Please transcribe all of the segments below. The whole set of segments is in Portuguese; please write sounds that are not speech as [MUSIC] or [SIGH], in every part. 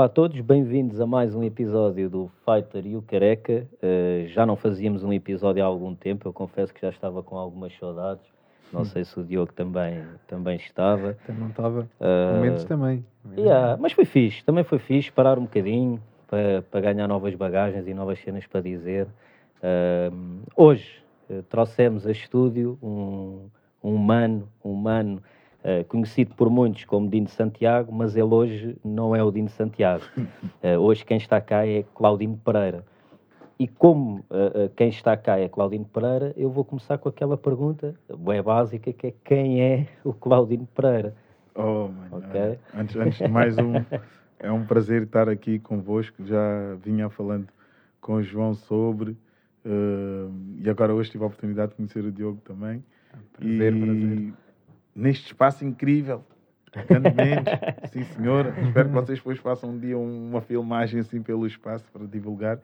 Olá a todos, bem-vindos a mais um episódio do Fighter e o Careca. Uh, já não fazíamos um episódio há algum tempo, eu confesso que já estava com algumas saudades. Não sei se o Diogo também, também estava. Também estava. Uh, Momentos também. Yeah, mas foi fixe, também foi fixe parar um bocadinho para, para ganhar novas bagagens e novas cenas para dizer. Uh, hoje uh, trouxemos a estúdio um, um humano, um humano Uh, conhecido por muitos como Dino Santiago, mas ele hoje não é o Dino Santiago. Uh, [LAUGHS] hoje quem está cá é Claudino Pereira. E como uh, quem está cá é Claudino Pereira, eu vou começar com aquela pergunta bem básica que é quem é o Claudino Pereira? Oh, mano, okay? antes, antes de mais um, [LAUGHS] é um prazer estar aqui convosco. Já vinha falando com o João sobre e agora hoje tive a oportunidade de conhecer o Diogo também. Prazer, e, prazer neste espaço incrível. Grandemente, [LAUGHS] sim senhora. Espero que vocês depois façam um dia uma filmagem assim pelo espaço para divulgar.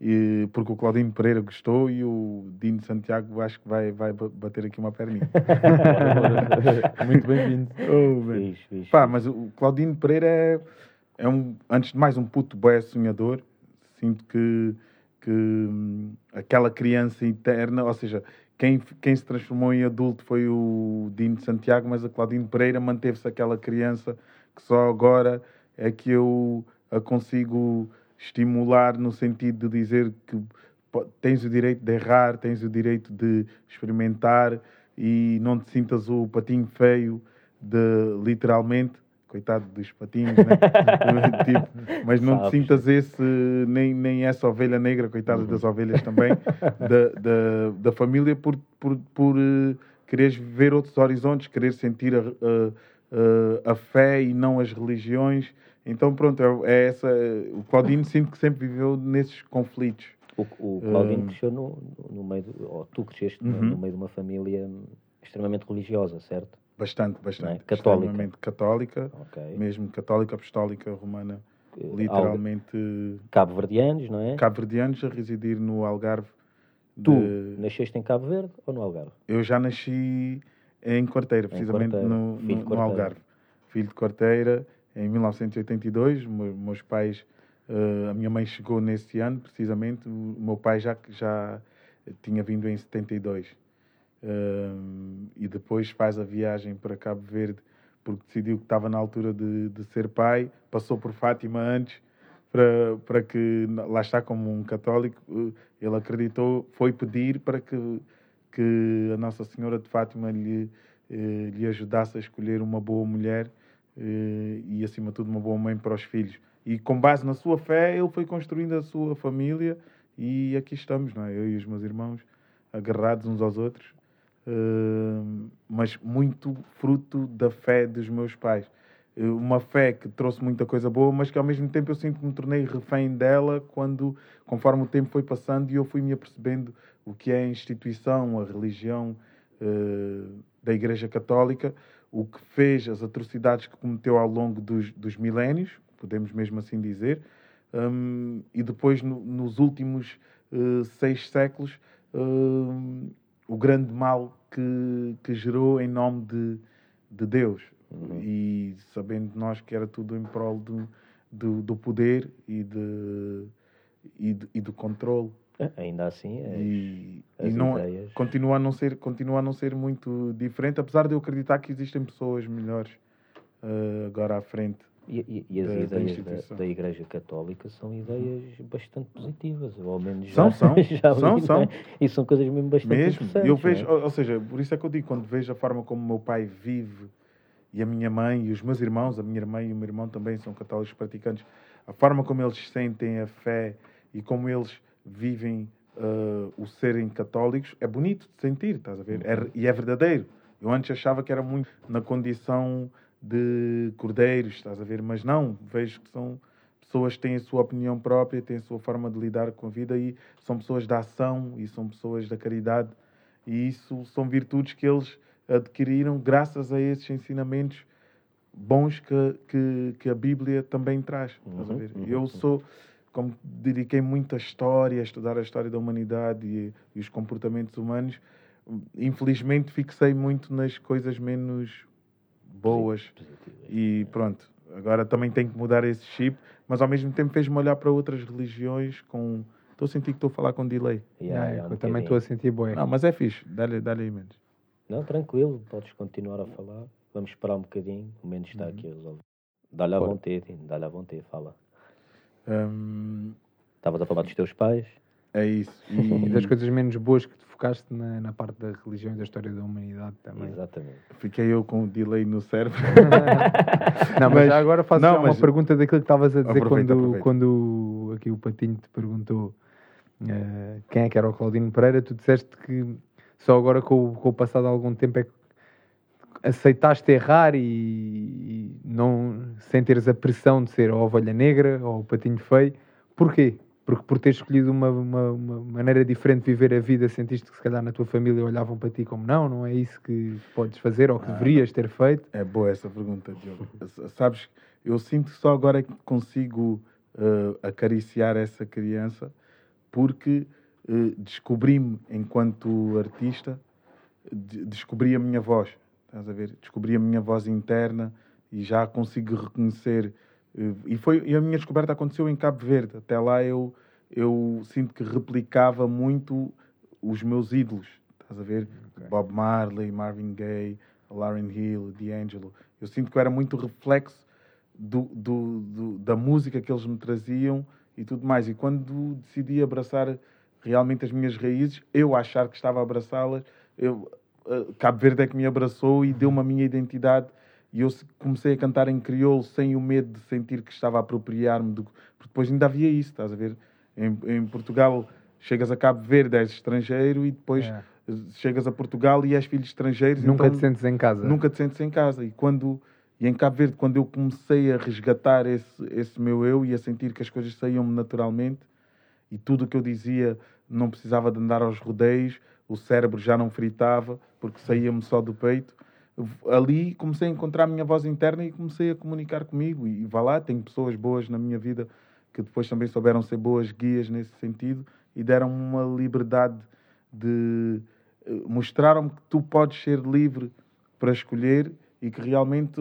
E, porque o Claudinho Pereira gostou e o Dino Santiago acho que vai, vai bater aqui uma perninha. [LAUGHS] Muito bem-vindo. Oh, Pá, mas o Claudinho Pereira é, é, um, antes de mais, um puto boé sonhador. Sinto que, que hum, aquela criança interna, ou seja, quem, quem se transformou em adulto foi o Dino Santiago, mas a Claudine Pereira manteve-se aquela criança que só agora é que eu a consigo estimular no sentido de dizer que tens o direito de errar, tens o direito de experimentar e não te sintas o patinho feio de literalmente coitado dos patinhos, né? [LAUGHS] tipo, mas não Sabes. te sintas esse, nem, nem essa ovelha negra, coitada uhum. das ovelhas também, da, da, da família, por, por, por uh, quereres ver outros horizontes, querer sentir a, a, a, fé e não as religiões. Então, pronto, é, é essa. O Claudino sinto que sempre viveu nesses conflitos. O, o Claudino uh, cresceu no, no meio, ou tu cresceste uhum. no meio de uma família extremamente religiosa, certo? Bastante, bastante. É? Católica. Extremamente católica, okay. mesmo católica, apostólica, romana, literalmente. Cabo-verdianos, não é? Cabo-verdianos a residir no Algarve. Tu de... nasceste em Cabo Verde ou no Algarve? Eu já nasci em Quarteira, precisamente em No, no, no, Algarve. Filho de Quarteira, em 1982. Meus pais, uh, a minha mãe chegou nesse ano, precisamente. O meu pai já, já tinha vindo em 72 e depois faz a viagem para Cabo Verde porque decidiu que estava na altura de, de ser pai, passou por Fátima antes para, para que, lá está como um católico, eh, ele acreditou, foi pedir para que, que a Nossa Senhora de Fátima lhe, eh, lhe ajudasse a escolher uma boa mulher eh, e, acima de tudo, uma boa mãe para os filhos. E com base na sua fé, ele foi construindo a sua família e aqui estamos, não é? eu e os meus irmãos, agarrados uns aos outros, mas muito fruto da fé dos meus pais. Eh, uma fé que trouxe muita coisa boa, mas que ao mesmo tempo eu sinto que me tornei refém dela quando, conforme o tempo foi passando e eu fui me apercebendo o que é a instituição, a religião uh, da Igreja Católica, o que fez, as atrocidades que cometeu ao longo dos, dos milénios, podemos mesmo assim dizer, um, e depois no, nos últimos uh, seis séculos. Uh, o grande mal que, que gerou em nome de, de Deus. Uhum. E sabendo nós que era tudo em prol do, do, do poder e, de, e, de, e do controle. É, ainda assim, as, e, as e não, ideias... continua, a não ser, continua a não ser muito diferente, apesar de eu acreditar que existem pessoas melhores uh, agora à frente. E, e, e as da, ideias da, da, Igreja Católica são ideias bastante positivas, ou ao menos são, já, são, [LAUGHS] já são, li, são. É? E são coisas mesmo bastante mesmo. Eu vejo, é? ou seja, por isso é que eu digo, quando vejo a forma como o meu pai vive e a minha mãe e os meus irmãos, a minha irmã e o meu irmão também são católicos praticantes, a forma como eles sentem a fé e como eles vivem uh, o serem católicos é bonito de sentir, estás a ver? É, e é verdadeiro. Eu antes achava que era muito na condição de cordeiros, estás a ver? Mas não, vejo que são pessoas que têm a sua opinião própria, têm a sua forma de lidar com a vida e são pessoas da ação e são pessoas da caridade. E isso são virtudes que eles adquiriram graças a esses ensinamentos bons que, que, que a Bíblia também traz. Estás a ver? Uhum, Eu uhum. sou, como dediquei muito à história, a estudar a história da humanidade e, e os comportamentos humanos, infelizmente fixei muito nas coisas menos boas. E pronto, Agora também tenho que mudar esse chip, mas ao mesmo tempo fez-me olhar para outras religiões com. Estou a sentir que estou a falar com delay. Yeah, yeah, eu também estou a sentir boé. Não, mas é fixe. Dá-lhe dá aí menos. Não, tranquilo, podes continuar a falar. Vamos esperar um bocadinho. O menos está uhum. aqui a resolver. Dá-lhe à vontade, dá-lhe à vontade, fala. Um... Estavas a falar dos teus pais? É isso. [LAUGHS] E das coisas menos boas que te focaste na, na parte da religião e da história da humanidade também. Exatamente. Fiquei eu com o delay no cérebro. [LAUGHS] não, mas, mas já agora faço não, uma pergunta daquilo que estavas a dizer aproveita, quando, aproveita. quando aqui o Patinho te perguntou uh, quem é que era o Claudino Pereira. Tu disseste que só agora com, com o passado de algum tempo é que aceitaste errar e, e, não sem teres a pressão de ser a ovelha negra ou o patinho feio. Porquê? Porque por ter escolhido uma, uma, uma, maneira diferente de viver a vida, sentiste que se calhar na tua família olhavam para ti como não, não é isso que podes fazer ou que ah, deverias ter feito? É boa essa pergunta, Diogo. Sabes, eu sinto que só agora é que consigo uh, acariciar essa criança porque uh, descobri-me enquanto artista, de, descobri a minha voz, estás a ver? Descobri a minha voz interna e já consigo reconhecer e, foi, e a minha descoberta aconteceu em Cabo Verde. Até lá eu, eu sinto que replicava muito os meus ídolos. Estás a ver? Okay. Bob Marley, Marvin Gaye, Lauryn Hill, D'Angelo. Eu sinto que eu era muito reflexo do, do, do, da música que eles me traziam e tudo mais. E quando decidi abraçar realmente as minhas raízes, eu achar que estava a abraçá-las, eu, uh, Cabo Verde é que me abraçou e deu-me a minha identidade e eu comecei a cantar em crioulo sem o medo de sentir que estava a apropriar-me do. Porque depois ainda havia isso, estás a ver? Em, em Portugal chegas a Cabo Verde, és estrangeiro e depois é. chegas a Portugal e és filho de estrangeiros. Nunca então, te sentes em casa. Nunca te sentes em casa. E quando. E em Cabo Verde, quando eu comecei a resgatar esse, esse meu eu e a sentir que as coisas saíam-me naturalmente e tudo o que eu dizia não precisava de andar aos rodeios, o cérebro já não fritava porque saía-me só do peito, ali comecei a encontrar a minha voz interna e comecei a comunicar comigo. E, e vá lá, tenho pessoas boas na minha vida que depois também souberam ser boas guias nesse sentido e deram uma liberdade de. Eh, mostraram-me que tu podes ser livre para escolher e que realmente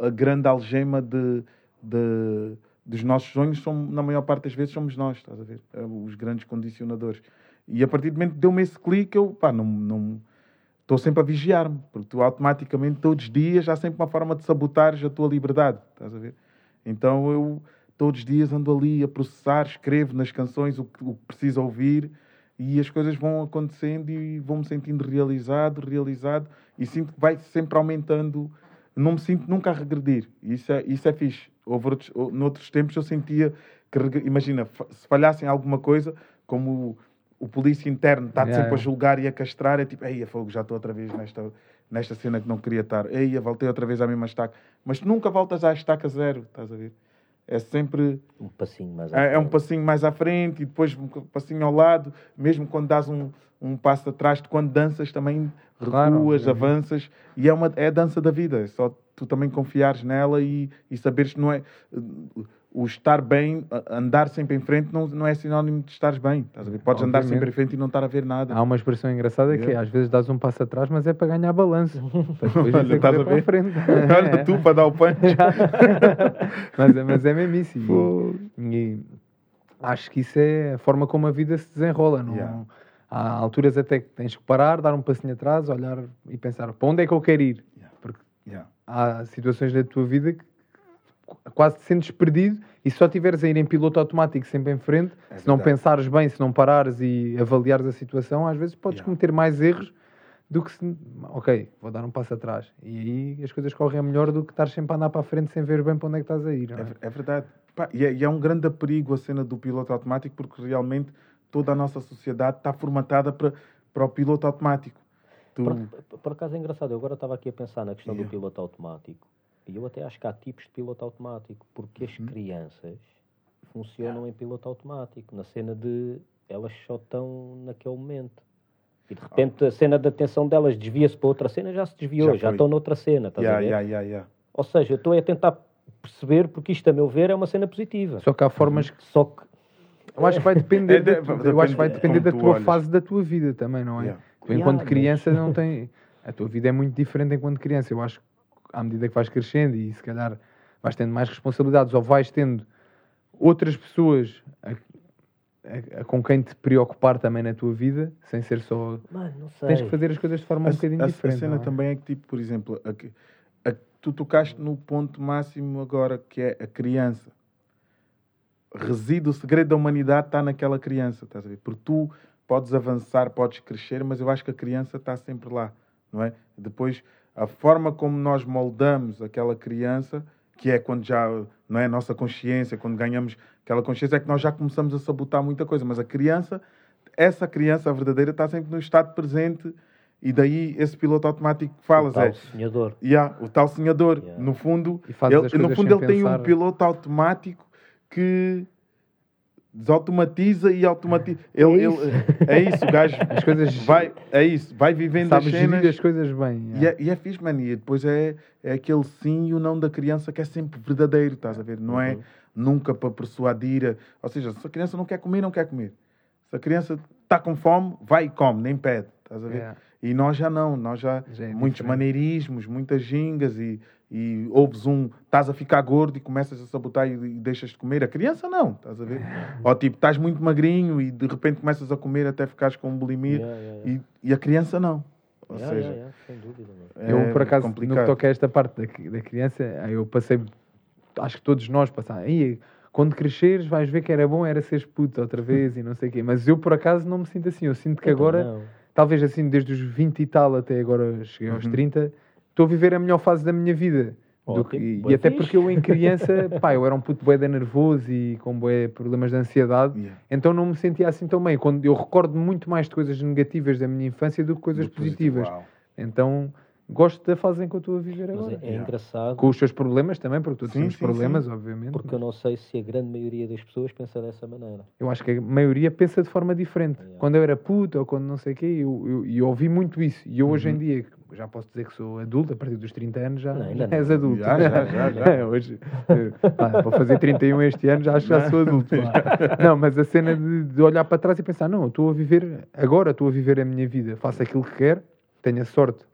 a grande algema de, de, dos nossos sonhos, são, na maior parte das vezes, somos nós, estás a ver? É, os grandes condicionadores. E a partir do momento que deu-me esse clique, eu pá, não, não, estou sempre a vigiar-me, porque tu automaticamente, todos os dias, há sempre uma forma de sabotares a tua liberdade, estás a ver? Então eu, todos os dias, ando ali a processar, escrevo nas canções o que, o que preciso ouvir e as coisas vão acontecendo e vou-me sentindo realizado, realizado e sinto que vai sempre aumentando. Não me sinto nunca a regredir. Isso é, isso é fixe. Houve outros, noutros tempos eu sentia que, imagina, se falhassem alguma coisa, como o polícia interno está yeah, sempre a julgar e a castrar, é tipo, ei, fogo, já estou outra vez nesta, nesta cena que não queria estar, ei, voltei outra vez à mesma estaca. Mas nunca voltas à estaca zero, estás a ver? É sempre. Um passinho mais à frente. É, é um passinho mais à frente e depois um passinho ao lado, mesmo quando dás um, um passo atrás, quando danças também recuas, claro, avanças, e é, uma, é a dança da vida, é só tu também confiares nela e, e saberes que não é o estar bem, andar sempre em frente, não, não é sinónimo de estares bem. Estás a ver? Podes Obviamente. andar sempre em frente e não estar a ver nada. Há uma expressão engraçada é. que é, às vezes dás um passo atrás, mas é para ganhar balanço. [LAUGHS] Olha, estás a ver? Frente. [LAUGHS] Olha, tu para dar o punch. [LAUGHS] mas, é, mas é mesmo isso. E, e, acho que isso é a forma como a vida se desenrola. Não? Yeah. Há alturas até que tens que parar, dar um passinho atrás, olhar e pensar para onde é que eu quero ir. Porque yeah. há situações na tua vida que quase te sentes perdido e só tiveres a ir em piloto automático sempre em frente, é se não pensares bem, se não parares e avaliares a situação, às vezes podes yeah. cometer mais erros do que se. Ok, vou dar um passo atrás. E aí as coisas correm melhor do que estar sempre a andar para a frente sem ver bem para onde é que estás a ir. É? É, é? verdade. Pá, e, é, e, é, um grande perigo a cena do piloto automático porque realmente toda a nossa sociedade está formatada para, para o piloto automático. Tu... Por, por, acaso é engraçado, eu agora estava aqui a pensar na questão yeah. do piloto automático e eu até acho que há tipos de piloto automático, porque as uhum. crianças funcionam em piloto automático, na cena de elas só estão naquele momento. E de repente a cena da atenção delas desvia-se para outra cena, já se desviou, já, já estão noutra cena. Estás yeah, a ver? Yeah, yeah, yeah. Ou seja, eu estou a tentar perceber, porque isto, a meu ver, é uma cena positiva. Só que há formas que. Só que. Eu acho que vai depender, é, de, eu acho que vai depender da tua olhas. fase da tua vida também, não é? Yeah. enquanto criança mas... não tem. A tua vida é muito diferente enquanto criança. Eu acho que à medida que vais crescendo e se calhar vais tendo mais responsabilidades ou vais tendo outras pessoas a, a, a, com quem te preocupar também na tua vida, sem ser só. Mano, não sei. Tens que fazer as coisas de forma um bocadinho diferente. A cena é? também é que, tipo, por exemplo, tu tocaste no ponto máximo agora que é a criança. Reside o segredo da humanidade está naquela criança, estás a ver? Porque tu podes avançar, podes crescer, mas eu acho que a criança está sempre lá, não é? Depois, a forma como nós moldamos aquela criança, que é quando já, não é, a nossa consciência, quando ganhamos aquela consciência, é que nós já começamos a sabotar muita coisa, mas a criança, essa criança, verdadeira, está sempre no estado presente e daí esse piloto automático que falas o tal é. Sonhador. Yeah, o tal sonhador. Yeah. No fundo, ele, no fundo ele tem um piloto automático que desautomatiza e automatiza. Ele, é, isso. Ele, é isso, o gajo as coisas vai, é isso, vai vivendo as cenas. as coisas bem. E, é, e é fixe, mano. E depois é, é aquele sim e o não da criança que é sempre verdadeiro, estás a ver? Não é uhum. nunca para persuadir. Ou seja, se a criança não quer comer, não quer comer. Se a criança está com fome, vai e come, nem pede, estás a ver? Yeah. E nós já não, nós já, já é muitos diferente. maneirismos, muitas gingas e, e ouves um, estás a ficar gordo e começas a sabotar e, e deixas de comer. A criança não, estás a ver? [LAUGHS] Ou tipo, estás muito magrinho e de repente começas a comer até ficares com bulimia yeah, yeah, yeah. E, e, a criança não. Ou seja, sem dúvida. É eu, por acaso, complicado. no que toca a esta parte da, da criança, eu passei, acho que todos nós passámos quando cresceres vais ver que era bom era seres puto outra vez e não sei o quê. Mas eu, por acaso, não me sinto assim. Eu sinto que eu agora... Não talvez assim, desde os 20 e tal até agora cheguei aos uhum. 30, estou a viver a melhor fase da minha vida. Que, e até porque eu em criança, [LAUGHS] pá, eu era um puto bué nervoso e com bué problemas de ansiedade, yeah. então não me sentia assim tão bem. Quando eu recordo muito mais de coisas negativas da minha infância do que coisas do positivas. Positivo, então gosto da fase em que eu estou a viver agora. Mas é, é yeah. engraçado. Com os seus problemas também, porque temos sim, problemas, sim. obviamente. Porque eu não sei se a grande maioria das pessoas pensa dessa maneira. Eu acho que a maioria pensa de forma diferente. Yeah. Quando eu era puto ou quando não sei o quê, eu, eu, eu, ouvi muito isso. E eu uhum. hoje em dia, já posso dizer que sou adulto, a partir dos 30 anos já, não, já és adulto. Já, já, já. já. [LAUGHS] Hoje, pá, vou fazer 31 este ano, já acho que já sou adulto. [LAUGHS] não, mas a cena de, de olhar para trás e pensar, não, estou a viver, agora estou a viver a minha vida, faço aquilo que quero, tenho a sorte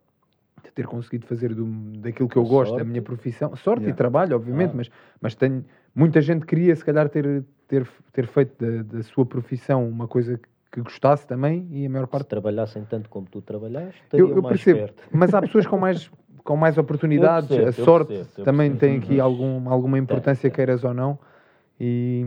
ter conseguido fazer do, daquilo que eu gosto, sorte. da minha profissão. Sorte yeah. e trabalho, obviamente, ah. mas, mas tenho. Muita gente queria, se calhar, ter, ter, ter feito da, da sua profissão uma coisa que, que gostasse também e a maior parte. Se trabalhassem tanto como tu trabalhaste, eu, eu percebo. Perto. Mas há pessoas com mais, com mais [LAUGHS] oportunidades, percebo, a sorte percebo, também tem aqui algum, alguma importância, queiras ou não. E.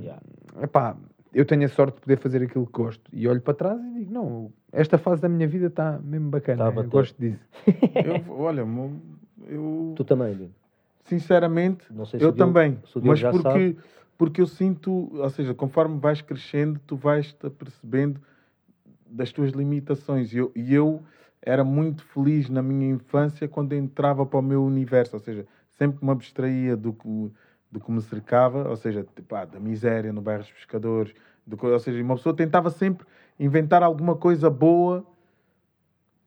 Yeah. Epá, eu tenho a sorte de poder fazer aquilo que gosto. E olho para trás e digo, não, esta fase da minha vida está mesmo bacana. Tá eu gosto disso. [LAUGHS] eu, olha, eu... Tu também, Sinceramente, se eu também. mas porque, porque eu sinto, ou seja, conforme vais crescendo, tu vais-te apercebendo das tuas limitações. E eu, e eu era muito feliz na minha infância quando entrava para o meu universo, ou seja, sempre me abstraía do que do que me cercava, ou seja, tipo, ah, da miséria no bairro dos pescadores, do, ou seja, uma pessoa tentava sempre inventar alguma coisa boa,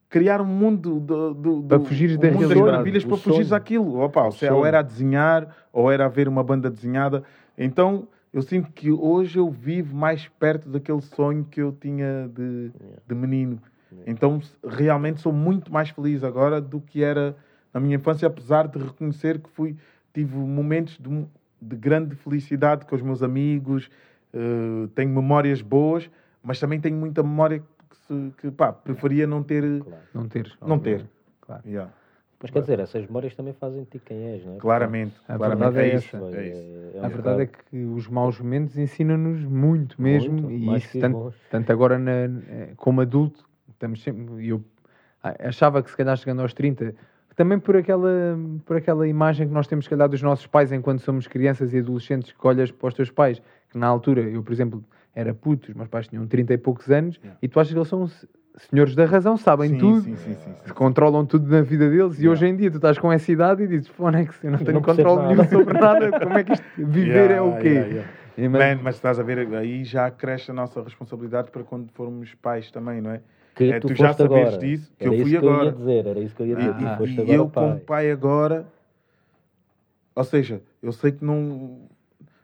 criar um mundo do, do, para fugir da mundo das maravilhas para fugir daquilo. Opa, ou, seja, ou era a desenhar, ou era a ver uma banda desenhada. Então, eu sinto que hoje eu vivo mais perto daquele sonho que eu tinha de, de menino. Então, realmente sou muito mais feliz agora do que era na minha infância, apesar de reconhecer que fui tive momentos de, de grande felicidade com os meus amigos, uh, tenho memórias boas, mas também tenho muita memória que, se, que pá, preferia não ter. Claro. Não ter. Não ter. Claro. Yeah. Mas quer dizer, essas memórias também fazem de ti quem és, não é? Claramente. A claramente verdade é, é isso. É isso. É, a verdade é que os maus momentos ensinam-nos muito mesmo. Muito, e isso, tanto, tanto, agora na, como adulto, estamos sempre. Eu achava que se calhar chegando aos 30 também por aquela, por aquela imagem que nós temos, se calhar, dos nossos pais enquanto somos crianças e adolescentes, que olhas para os teus pais, que na altura, eu, por exemplo, era puto, os meus pais tinham 30 e poucos anos, yeah. e tu achas que eles são senhores da razão, sabem sim, tudo, sim, sim, sim, controlam tudo na vida deles, yeah. e hoje em dia tu estás com essa idade e dizes, pô, não é que eu não tenho controle nenhum sobre nada, como é que isto, viver yeah, é o quê? Man, mas estás a ver, aí já cresce a nossa responsabilidade para quando formos pais também, não é? que é, tu, tu já sabes agora. disso, que era eu fui que agora. Eu ia dizer, era isso que eu ia dizer. Ah, e, e eu, pai. como pai agora, ou seja, eu sei que não.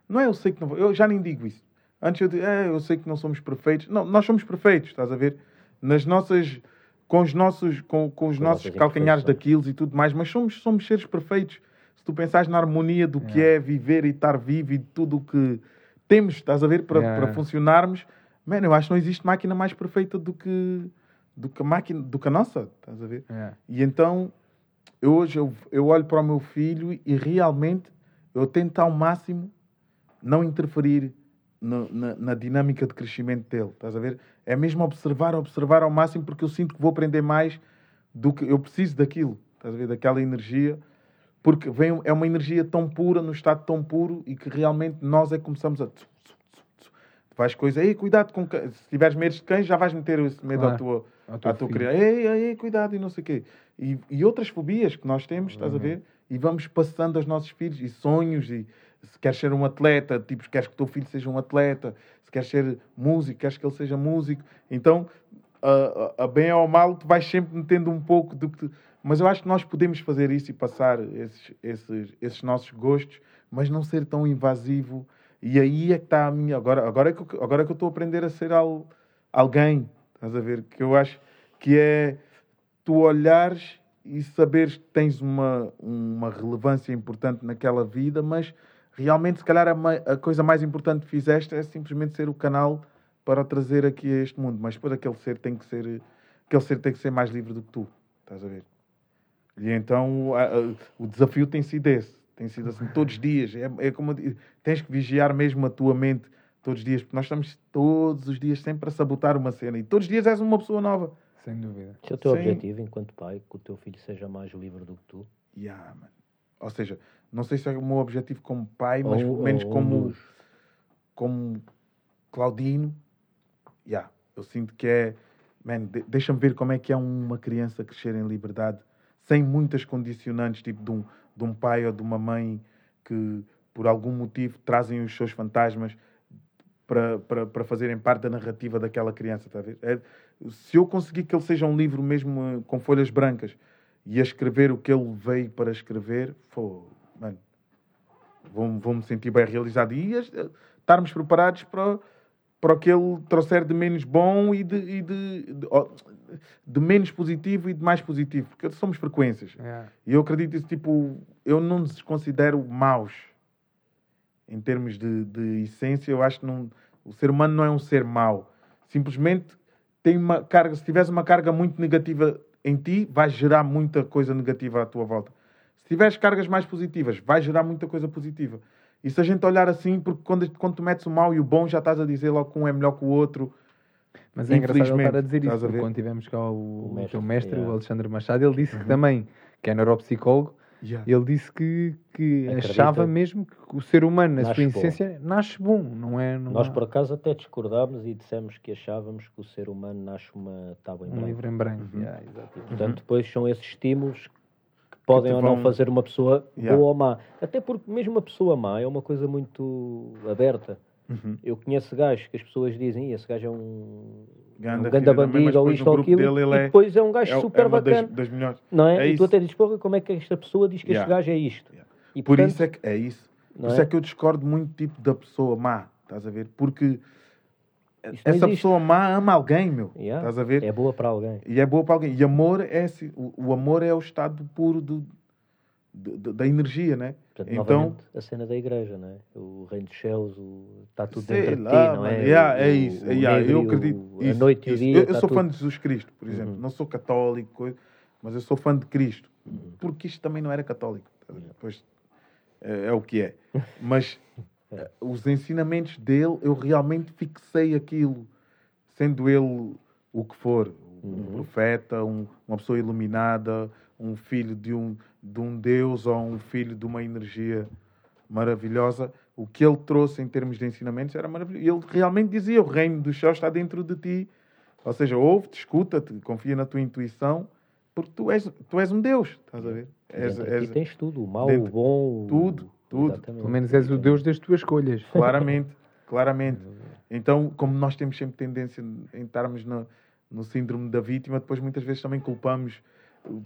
Não é eu sei que não. Eu já nem digo isso. Antes eu digo, é, eu sei que não somos perfeitos. Não, nós somos perfeitos, estás a ver? Nas nossas. Com os nossos, com, com os com nossos calcanhares daquilo e tudo mais, mas somos, somos seres perfeitos. se tu pensares na harmonia do que é viver e estar vivo e tudo o que temos, estás a ver, para, yeah. para funcionarmos, mano, eu acho que não existe máquina mais perfeita do que, do que a máquina, do que a nossa, estás a ver? Yeah. E então, eu, hoje eu, eu olho para o meu filho e realmente eu tento ao máximo não interferir no, na, na, dinâmica de crescimento dele, estás a ver? É mesmo observar, observar ao máximo, porque eu sinto que vou aprender mais do que eu preciso daquilo, estás a ver? Daquela energia, porque vem, é uma energia tão pura, no estado tão puro, e que realmente nós é que começamos a. Faz coisa, ei, cuidado com se tiveres medo de cães, já vais meter esse medo à tua, à tua criança. Ei, ei, cuidado e não sei o quê. E, e outras fobias que nós temos, estás uhum. a ver? E vamos passando aos nossos filhos, e sonhos, e se queres ser um atleta, tipo, queres que o teu filho seja um atleta, se queres ser músico, queres que ele seja músico. Então, a, a bem ou mal, tu vais sempre metendo um pouco do que. Mas eu acho que nós podemos fazer isso e passar esses, esses, esses nossos gostos, mas não ser tão invasivo. E aí é que está a minha. Agora, agora, é, que eu, agora é que eu estou a aprender a ser al, alguém, estás a ver? Que eu acho que é tu olhares e saberes que tens uma, uma relevância importante naquela vida, mas realmente, se calhar, a, a, coisa mais importante que fizeste é simplesmente ser o canal para trazer aqui a este mundo. Mas depois aquele ser tem que ser, aquele ser tem que ser mais livre do que tu. Estás a ver? E então a, a, o desafio tem sido esse. Tem sido assim todos os dias. É, é como tens que vigiar mesmo a tua mente todos os dias, porque nós estamos todos os dias sempre a sabotar uma cena e todos os dias és uma pessoa nova. Sem dúvida. Esse é o teu Sim. objetivo enquanto pai, que o teu filho seja mais livre do que tu? Yeah, man. Ou seja, não sei se é o meu objetivo como pai, mas pelo menos como, como Claudino, yeah, eu sinto que é. Man, deixa-me ver como é que é uma criança crescer em liberdade, sem muitas condicionantes, tipo de um, de um pai ou de uma mãe que, por algum motivo, trazem os seus fantasmas para, fazerem parte da narrativa daquela criança. Tá é, se eu conseguir que ele seja um livro mesmo eh, com folhas brancas e a escrever o que ele veio para escrever, pô, mano, vou-me vou sentir bem realizado. E estarmos preparados para, para o que ele trouxer de menos bom e de, e de, de, de, menos positivo e de mais positivo, porque somos frequências. E eu acredito isso, tipo, eu não nos considero maus em termos de, de essência. Eu acho que não, o ser humano não é um ser mau. Simplesmente tem uma carga, se tiveres uma carga muito negativa em ti, vai gerar muita coisa negativa à tua volta. Se tiveres cargas mais positivas, vai gerar muita coisa positiva. E se a gente olhar assim, porque quando, quando tu metes o mal e o bom, já estás a dizer logo que um é melhor que o outro. Mas é engraçado estar a dizer isso, porque quando tivemos cá o, o, mestre, teu mestre, yeah. o Alexandre Machado, ele disse uhum. que também, que é neuropsicólogo, yeah. ele disse que, que achava mesmo que o ser humano, na sua essência, nasce bom, não é? Não Nós, por acaso, até discordámos e dissemos que achávamos que o ser humano nasce uma tábua em um branco. Um livro em branco, uhum. yeah, e, portanto, uhum. depois são esses estímulos podem ou não fazer uma pessoa yeah. boa ou má. Até porque mesmo uma pessoa má é uma coisa muito aberta. Uhum. Eu conheço gajos que as pessoas dizem esse gajo é um Ganda, um ganda bandido ou isto ou aquilo e é- depois é um gajo é, super é bacana. Das, das não é? é e tu até dizes, porra, como é que esta pessoa diz que yeah. este gajo é isto? Yeah. E, Por portanto, isso é que é isso. Por isso é? é que eu discordo muito tipo da pessoa má, estás a ver? Porque essa pessoa má ama alguém, meu. Yeah. Estás a ver? É boa para alguém. E é boa para alguém. E amor é o, o amor é o estado puro do, do, da energia, né? Portanto, então a cena da igreja, né? O reino dos céus, o... está tudo dentro de ti, não é? Yeah, é isso. O, yeah, eu acredito. O, isso, a noite e o dia. Eu, eu sou tudo... fã de Jesus Cristo, por exemplo. Uhum. Não sou católico, mas eu sou fã de Cristo, uhum. porque isto também não era católico. Depois é, é o que é. [LAUGHS] Mas é. os ensinamentos dele, eu realmente fixei aquilo, sendo ele o que for, um uhum. profeta, um, uma pessoa iluminada, um filho de um, de um Deus ou um filho de uma energia maravilhosa. O que ele trouxe em termos de ensinamentos era maravilhoso. Ele realmente dizia: o reino dos céus está dentro de ti. Ou seja, ouve-te, escuta-te, confia na tua intuição, porque tu és, tu és um Deus, estás a ver? És, és, tens tudo, o mal, o bom, tudo. Tudo. Exatamente. Pelo menos és o Deus das tuas escolhas. [LAUGHS] Claramente, claramente. Então, como nós temos sempre tendência em estarmos no, no síndrome da vítima, depois muitas vezes também culpamos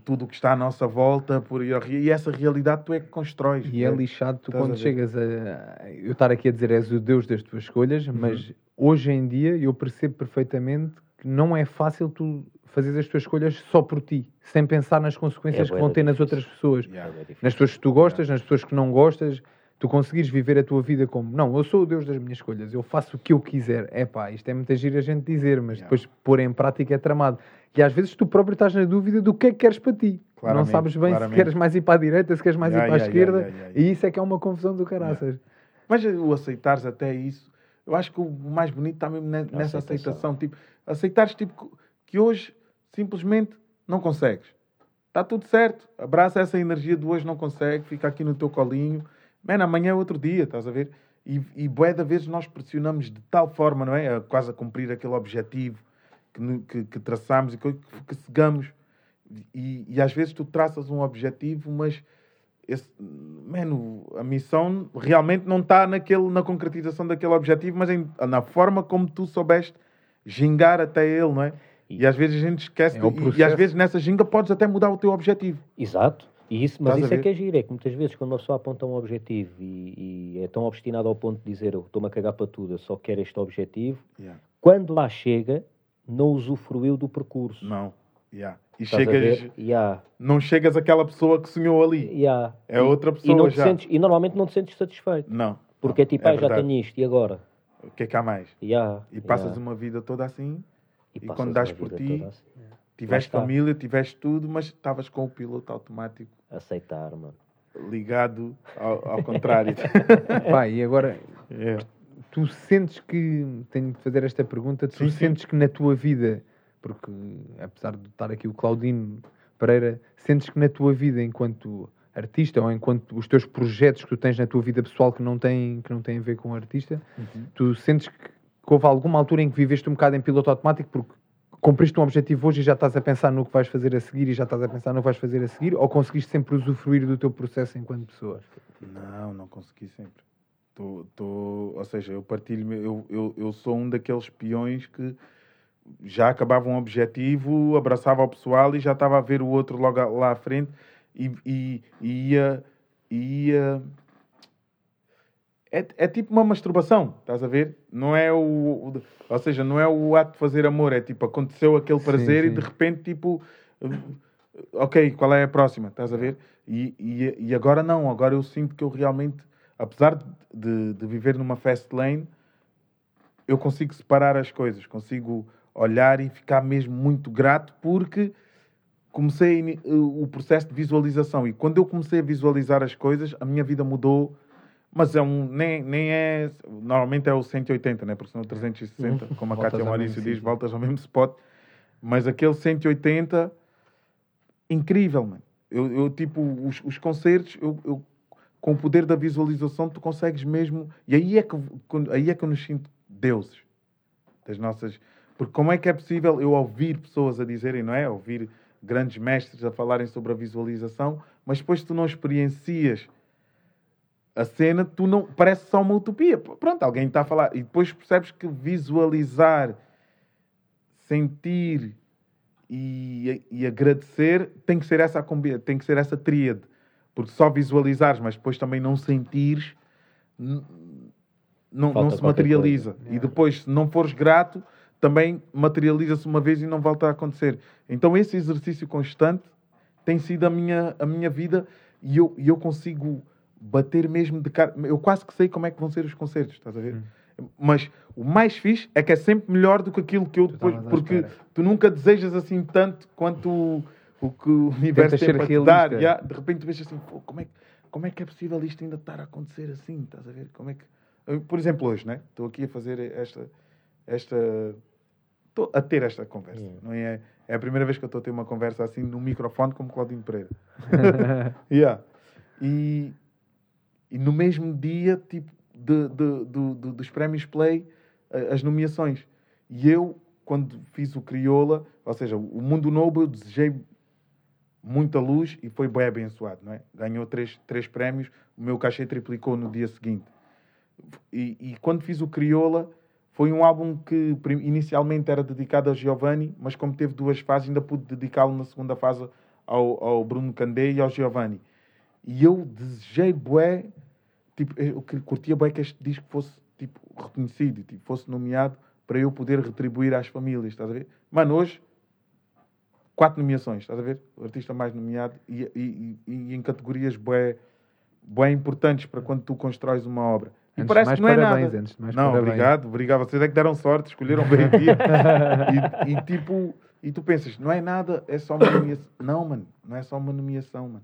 tudo o que está à nossa volta por, e essa realidade tu é que constróis. E é, é lixado tu Estás quando a chegas a. Eu estar aqui a dizer és o Deus das tuas escolhas, uhum. mas hoje em dia eu percebo perfeitamente que não é fácil tu fazer as tuas escolhas só por ti, sem pensar nas consequências é que vão ter nas outras pessoas. Yeah, é nas pessoas que tu gostas, yeah. nas pessoas que não gostas. Tu conseguires viver a tua vida como, não, eu sou o Deus das minhas escolhas, eu faço o que eu quiser. É pá, isto é muita gira a gente dizer, mas depois pôr em prática é tramado. E às vezes tu próprio estás na dúvida do que é que queres para ti. Claramente, não sabes bem claramente. se queres mais ir para a direita, se queres mais ir para a esquerda. E isso é que é uma confusão do caraças. Mas o aceitares até isso, eu acho que o mais bonito está mesmo nessa aceitação. Tipo, aceitares tipo, que hoje simplesmente não consegues. Está tudo certo. Abraça essa energia de hoje não consegue, fica aqui no teu colinho. Man, amanhã é outro dia, estás a ver? E, e bué da vez nós pressionamos de tal forma, não é? A quase a cumprir aquele objetivo que, que, que traçamos e que, que segamos. E, e, às vezes tu traças um objetivo, mas esse, mano, a missão realmente não está naquele, na concretização daquele objetivo, mas em, na forma como tu soubeste gingar até ele, não é? E, e às vezes a gente esquece, é e, e, às vezes nessa ginga podes até mudar o teu objetivo. Exato. E isso, mas Estás isso é que é giro, é que muitas vezes quando uma pessoa aponta um objetivo e, e é tão obstinado ao ponto de dizer eu estou-me a cagar para tudo, eu só quero este objetivo, yeah. quando lá chega, não usufruiu do percurso. Não. Yeah. E chegas. Yeah. Não chegas àquela pessoa que sonhou ali. Yeah. É outra pessoa e já. Sentes, e normalmente não te sentes satisfeito. Não. Porque não, é tipo, é ah, já tenho isto, e agora? O que é que há mais? E passas uma vida toda assim. E, e quando das por ti, assim, tiveste família, tiveste tudo, mas estavas com o piloto automático. Aceitar, mano. Ligado ao, ao contrário. [LAUGHS] Pai, e agora. Yeah tu sentes que, tenho de fazer esta pergunta, tu sim, sentes sim. que na tua vida, porque apesar de estar aqui o Claudino Pereira, sentes que na tua vida enquanto artista ou enquanto os teus projetos que tu tens na tua vida pessoal que não têm, que não têm a ver com artista, uhum. tu sentes que, que houve alguma altura em que viveste um bocado em piloto automático porque cumpriste um objetivo hoje e já estás a pensar no que vais fazer a seguir e já estás a pensar no que vais fazer a seguir ou conseguiste sempre usufruir do teu processo enquanto pessoa? Não, não consegui sempre. Tô, tô, ou seja, eu partilho, eu, eu, eu sou um daqueles peões que já acabava um objetivo, abraçava o pessoal e já estava a ver o outro logo lá à frente e, e, ia. ia é, é tipo uma masturbação, estás a ver? Não é o, o, Ou seja, não é o ato de fazer amor, é tipo, aconteceu aquele prazer sim, sim. e de repente, tipo. Ok, qual é a próxima? Estás a ver? E, e, e agora não, agora eu sinto que eu realmente apesar de, de viver numa fast lane, eu consigo separar as coisas, consigo olhar e ficar mesmo muito grato porque comecei o processo de visualização e quando eu comecei a visualizar as coisas, a minha vida mudou. Mas é um, nem, nem é. Normalmente é o 180, né? porque senão 360, uhum. como a Cátia Maurício diz, voltas ao mesmo spot. Mas aquele 180, incrível, mano. Eu, eu tipo, os, os concertos, eu, eu com o poder da visualização, tu consegues mesmo. E aí é que, aí é que eu nos sinto deuses das nossas. Porque como é que é possível eu ouvir pessoas a dizerem, não é? Ouvir grandes mestres a falarem sobre a visualização, mas depois tu não experiencias a cena, tu não parece só uma utopia. Pronto, alguém está a falar e depois percebes que visualizar, sentir e, e agradecer tem que ser essa tem que ser essa tríade porque só visualizares, mas depois também não sentires, não, não se materializa. Coisa. E depois, se não fores grato, também materializa-se uma vez e não volta a acontecer. Então, esse exercício constante tem sido a minha, a minha vida e eu, e eu consigo bater mesmo de cara. Eu quase que sei como é que vão ser os concertos, estás a ver? Hum. Mas o mais fixe é que é sempre melhor do que aquilo que eu depois. Porque tu nunca desejas assim tanto quanto o que o universo tem para te dar. Yeah, de repente tu vês assim, como, é, como é que é possível isto ainda estar a acontecer assim? Estás a ver? Como é que... Por exemplo, hoje, né? estou aqui a fazer esta. esta estou a ter esta conversa. Yeah. Não é, é a primeira vez que eu estou a ter uma conversa assim no microfone como Claudinho Pereira. [LAUGHS] [LAUGHS] yeah. e, e no mesmo dia, tipo, de, de, de, dos prémios Play, as nomeações. E eu, quando fiz o Crioula, ou seja, o Mundo Novo, eu desejei muita luz e foi bem abençoado, não é? Ganhou três, três prémios, o meu cachê triplicou no dia seguinte. E, e quando fiz o Crioula, foi um álbum que inicialmente era dedicado a Giovanni, mas como teve duas fases, ainda pude dedicá-lo na segunda fase ao, ao Bruno Candé e ao Giovanni. E eu desejei bué, tipo, eu curtia bué que este disco fosse tipo, reconhecido, tipo, fosse nomeado para eu poder retribuir às famílias, estás a ver? Mano, hoje quatro nomeações, estás a ver? O artista mais nomeado e, e, e, em categorias bué, bué importantes para quando tu constróis uma obra. E Antes parece que não é parabéns, nada. antes mais não, parabéns. obrigado, obrigado. Vocês é que deram sorte, escolheram bem dia. [LAUGHS] e, e tipo, e tu pensas, não é nada, é só uma nomeação. Não, mano, não é só uma nomeação, mano.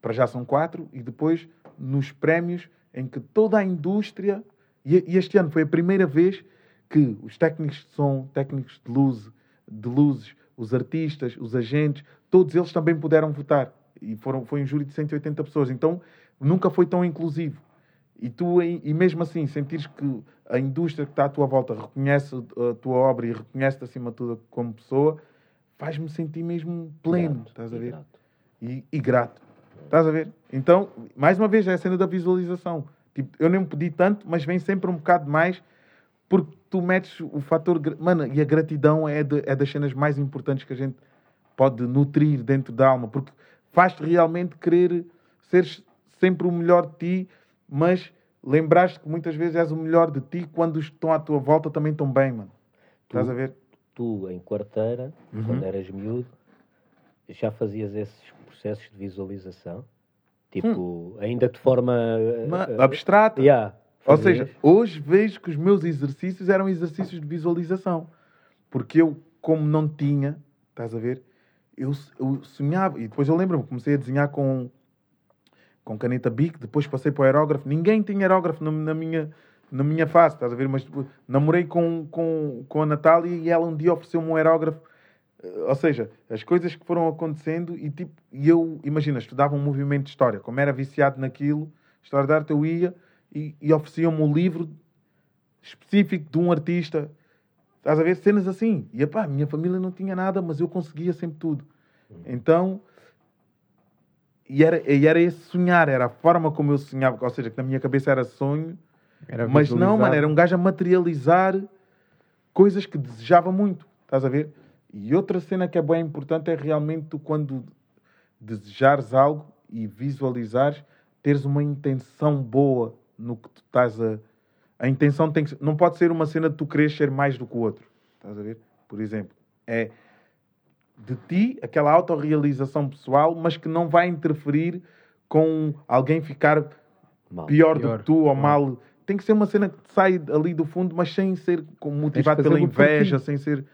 Para já são quatro e depois nos prémios em que toda a indústria. E, este ano foi a primeira vez que os técnicos de som, técnicos de luz, de luzes, os artistas, os agentes, todos eles também puderam votar. E foram, foi um júri de 180 pessoas. Então nunca foi tão inclusivo. E tu, e mesmo assim, sentires que a indústria que está à tua volta reconhece a tua obra e reconhece-te acima de tudo como pessoa, faz-me sentir mesmo pleno, Grato, estás a ver? E, e grato. Estás a ver? Então, mais uma vez, é a cena da visualização. Tipo, eu nem me pedi tanto, mas vem sempre um bocado mais porque tu metes o fator. Mano, e a gratidão é, de- é das cenas mais importantes que a gente pode nutrir dentro da alma, porque faz-te realmente querer ser sempre o melhor de ti, mas lembraste que muitas vezes és o melhor de ti quando os que estão à tua volta também estão bem, mano. Estás a ver? Tu, em quarteira, Uhum. quando eras miúdo, já fazias esses processos de visualização? Tipo, ainda de forma... Ma- eh, abstrata. yeah, Ou seja, hoje vejo que os meus exercícios eram exercícios de visualização. Porque eu, como não tinha, estás a ver, eu, eu sonhava. E depois eu lembro-me, comecei a desenhar com, com caneta Bic, depois passei para o aerógrafo. Ninguém tinha aerógrafo na, na minha, na minha fase, estás a ver? Mas namorei com, com, com a Natália e ela um dia ofereceu-me um aerógrafo. Ou seja, as coisas que foram acontecendo e tipo, e eu, imagina, estudava um movimento de história, como era viciado naquilo, história de arte, eu ia e, e ofereciam-me um livro específico de um artista. Estás a ver? Cenas assim. E pá, minha família não tinha nada, mas eu conseguia sempre tudo. Então, e era, e era esse sonhar, era a forma como eu sonhava, ou seja, que na minha cabeça era sonho, Era mas não, mano, era um gajo a materializar coisas que desejava muito. Estás a ver? E outra cena que é bem importante é realmente tu, quando desejares algo e visualizares, teres uma intenção boa no que tu estás a. A intenção tem que ser- não pode ser uma cena de tu querer ser mais do que o outro. Estás a ver? Por exemplo, é de ti aquela autorrealização pessoal, mas que não vai interferir com alguém ficar Mal. pior, do Pior, que tu ou claro. mal. Tem que ser uma cena que te sai ali do fundo, mas sem ser motivado pela inveja, sem ser.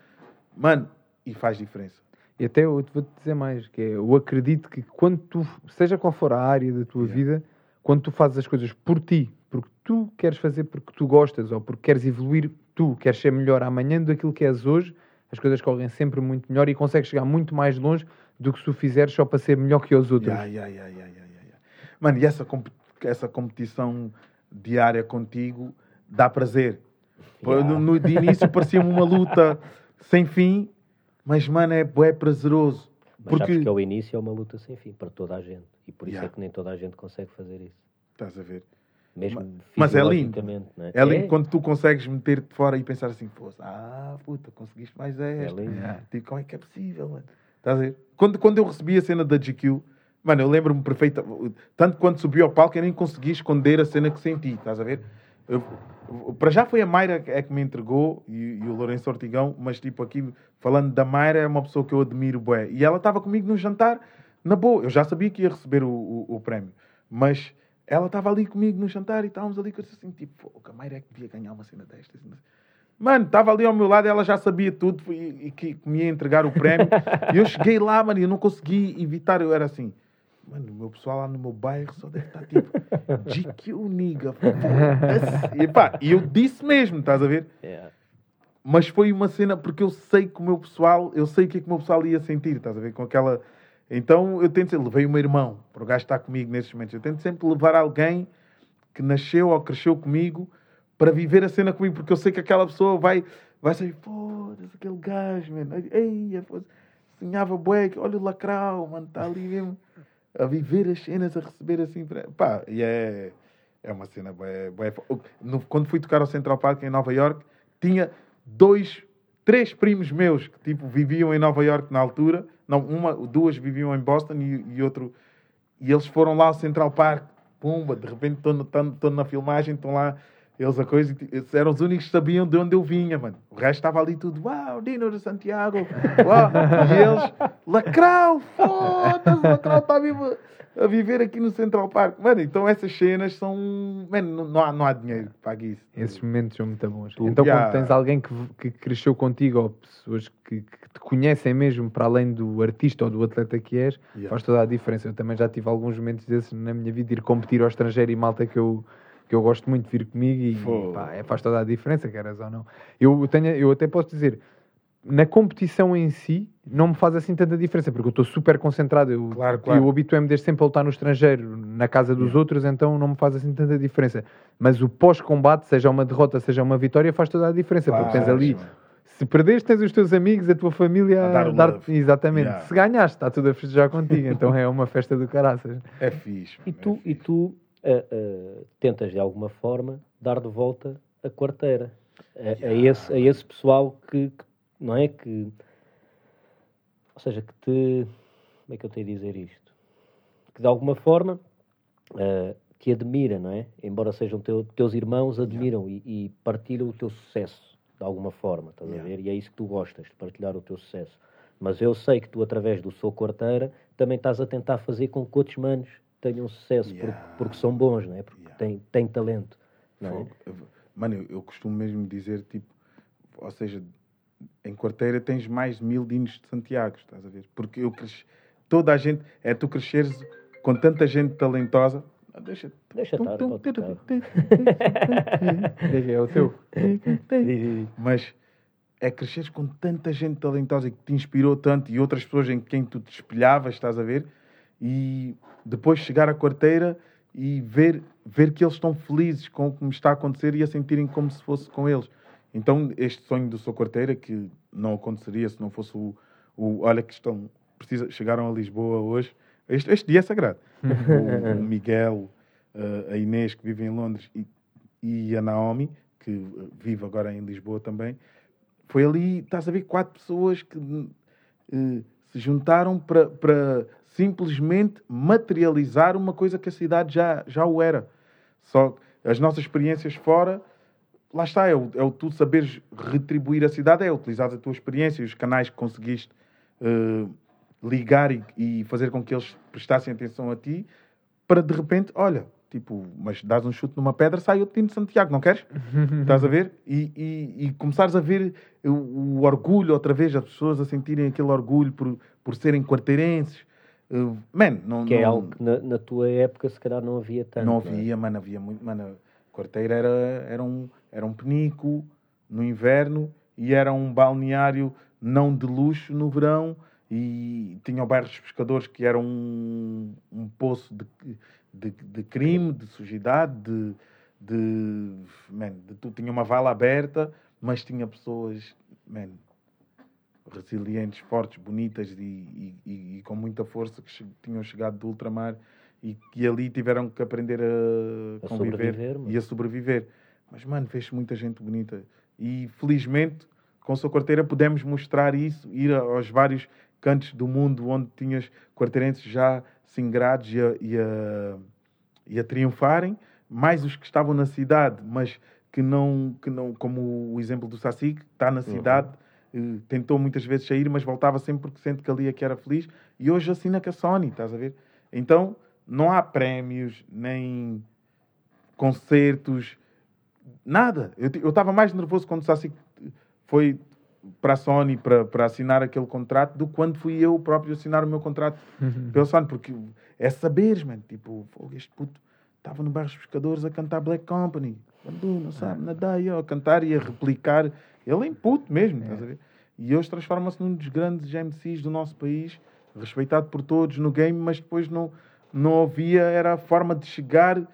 Mano, e faz diferença. E até eu vou-te dizer mais, que é, eu acredito que quando tu, seja qual for a área da tua Yeah. vida, quando tu fazes as coisas por ti, porque tu queres fazer porque tu gostas, ou porque queres evoluir, tu queres ser melhor amanhã daquilo que és hoje, as coisas correm sempre muito melhor e consegues chegar muito mais longe do que se tu fizeres só para ser melhor que os outros. Ya, ya, ya, ya, ya, ya. Mano, e essa, comp- essa competição diária contigo dá prazer. Ya. No, no- de início parecia-me uma luta [LAUGHS] sem fim, mas, mano, é, é prazeroso. Mas Porque. sabes que ao início é uma luta sem fim para toda a gente. E por isso Yeah. é que nem toda a gente consegue fazer isso. Estás a ver? Mesmo mas é lindo. não É lindo quando tu consegues meter-te fora e pensar assim, pô, ah, puta, conseguiste mais É esta. lindo. Tipo, como é que é possível, mano? Estás a ver? Quando, quando eu recebi a cena da GQ, mano, eu lembro-me perfeita. Tanto quando subi ao palco, eu nem consegui esconder a cena que senti, estás a ver? Eu- eu- para já foi a Mayra que é que me entregou e, e o Lourenço Ortigão, mas tipo aqui, falando da Mayra, é uma pessoa que eu admiro, bué. E ela estava comigo no jantar, na boa. Eu já sabia que ia receber o, o, o prémio, mas ela estava ali comigo no jantar e estávamos ali com assim, tipo, pô, a Mayra é que devia ganhar uma cena destas. Mano, estava ali ao meu lado, ela já sabia tudo e, e que me ia entregar o prémio. [LAUGHS] e eu cheguei lá, mano, e eu não consegui evitar. Eu era assim, mano, o meu pessoal lá no meu bairro só deve estar tipo, GQ, nigga. foda-se." E pá, eu disse mesmo, estás a ver? Yeah. Mas foi uma cena, porque eu sei que o meu pessoal, eu sei o que é que o meu pessoal ia sentir, estás a ver? Com aquela. Então eu tento sempre, levei o meu irmão, para o gajo estar comigo nesses momentos. Eu tento sempre levar alguém que nasceu ou cresceu comigo para viver a cena comigo, porque eu sei que aquela pessoa vai, vai sair, foda-se, aquele gajo, mano. Ei, foda-se, sonhava bué, olha o lacrau, mano, está ali mesmo a viver as cenas, a receber assim. Pá, e é, é uma cena bué, bué. Quando fui tocar ao Central Park em Nova York, tinha dois, três primos meus que tipo viviam em Nova York na altura. Não, uma, duas viviam em Boston e, e outro. E eles foram lá ao Central Park, pumba, de repente estou na filmagem, estão lá Eles, a coisa, eles eram os únicos que sabiam de onde eu vinha, mano. O resto estava ali tudo, uau, Dino de Santiago, uau. E eles, Lacrau, foda-se, Lacrau está vivo a viver aqui no Central Park. Mano, então essas cenas são. Mano, não há, não há dinheiro que pague isso. Esses momentos são muito bons. Tu, então, yeah. quando tens alguém que, que cresceu contigo, ou pessoas que, que, te conhecem mesmo para além do artista ou do atleta que és, yeah. faz toda a diferença. Eu também já tive alguns momentos desses na minha vida, ir competir ao estrangeiro e malta que eu que eu gosto muito de vir comigo e pá, é, faz toda a diferença, queres ou não. Eu, tenho, eu até posso dizer, na competição em si, não me faz assim tanta diferença, porque eu estou super concentrado. Eu, claro, claro. eu habituei-me desde sempre a lutar no estrangeiro, na casa dos yeah. outros, então não me faz assim tanta diferença. Mas o pós-combate, seja uma derrota, seja uma vitória, faz toda a diferença, claro, porque tens ali. Se perderes, tens os teus amigos, a tua família a dar, a dar Exatamente. Yeah. Se ganhaste, está tudo a festejar contigo. então é uma festa do caraças. É fixe. E tu, é fixe. E tu uh, tentas de alguma forma dar de volta a quarteira a, a, esse, a esse pessoal que, que não é? Que, ou seja, que te. Como é que eu tenho a dizer isto? Que de alguma forma uh, te admira, não é? Embora sejam teu, teus irmãos, admiram yeah. e, e, partilham o teu sucesso de alguma forma, estás yeah. a ver? E é isso que tu gostas, de partilhar o teu sucesso. Mas eu sei que tu, através do Sou Quarteira, também estás a tentar fazer com que outros manos tenham sucesso, yeah. porque, porque, são bons, não é? Porque têm, têm talento. Não é? Mano, eu, eu costumo mesmo dizer, tipo, ou seja, em quarteira tens mais de mil dinos de Santiago, estás a ver? Porque eu cresci, toda a gente, é tu cresceres com tanta gente talentosa. Ah, deixa, deixa estar, Deixa, é o teu. Mas é cresceres com tanta gente talentosa que te inspirou tanto e outras pessoas em quem tu te espelhavas, estás a ver? E depois chegar à quarteira e ver, ver que eles estão felizes com o que me está a acontecer e a sentirem como se fosse com eles. Então, este sonho do sua quarteira, que não aconteceria se não fosse o. o olha, que estão. Precisa, chegaram a Lisboa hoje. Este, este dia é sagrado. [LAUGHS] o, o, Miguel, uh, a Inês, que vive em Londres, e, e, a Naomi, que uh, vive agora em Lisboa também. Foi ali, estás a ver, quatro pessoas que uh, se juntaram para simplesmente materializar uma coisa que a cidade já, já o era. Só as nossas experiências fora lá está, é o, é o tu saberes retribuir a cidade, é utilizar a tua experiência e os canais que conseguiste uh, ligar e, e, fazer com que eles prestassem atenção a ti, para de repente, olha, tipo, mas dás um chute numa pedra, sai o time de Santiago, não queres? [LAUGHS] Estás a ver? E, e, e começares a ver o, o, orgulho outra vez, as pessoas a sentirem aquele orgulho por, por serem quarteirenses. Uh, man, não, que é algo que na, na, tua época se calhar não havia tanto. Não havia, não é? mano, havia muito, mano, quarteira era, era um era um penico no inverno e era um balneário não de luxo no verão e tinha o bairro dos pescadores que era um, um poço de, de, de crime, de sujidade, de, de, man, de, tinha uma vala aberta, mas tinha pessoas man, resilientes, fortes, bonitas e, e, e, com muita força que tinham chegado do ultramar e que ali tiveram que aprender a, a conviver e a sobreviver. Mas, mano, fez muita gente bonita. E, felizmente, com a sua quarteira pudemos mostrar isso, ir aos vários cantos do mundo onde tinhas quarteirenses já singrados e a, e a, e a triunfarem, mais os que estavam na cidade, mas que não, que não como o exemplo do Saci, que está na uhum. cidade, uhum. Tentou muitas vezes sair, mas voltava sempre porque sente que ali é que era feliz, e hoje assina com a Sony, estás a ver? Então, não há prémios, nem concertos, Nada. Eu estava mais nervoso quando o Sassi foi para a Sony para, para assinar aquele contrato do que quando fui eu próprio assinar o meu contrato uhum. pelo Sony, porque é saberes, mano. Tipo, este puto estava no bairro dos pescadores a cantar Black Company. Quando não sabe nadar, eu a cantar e a replicar. Ele é em puto mesmo, é. estás a ver? E hoje transforma-se num dos grandes MCs do nosso país, respeitado por todos no game, mas depois não, não havia, era a forma de chegar uh,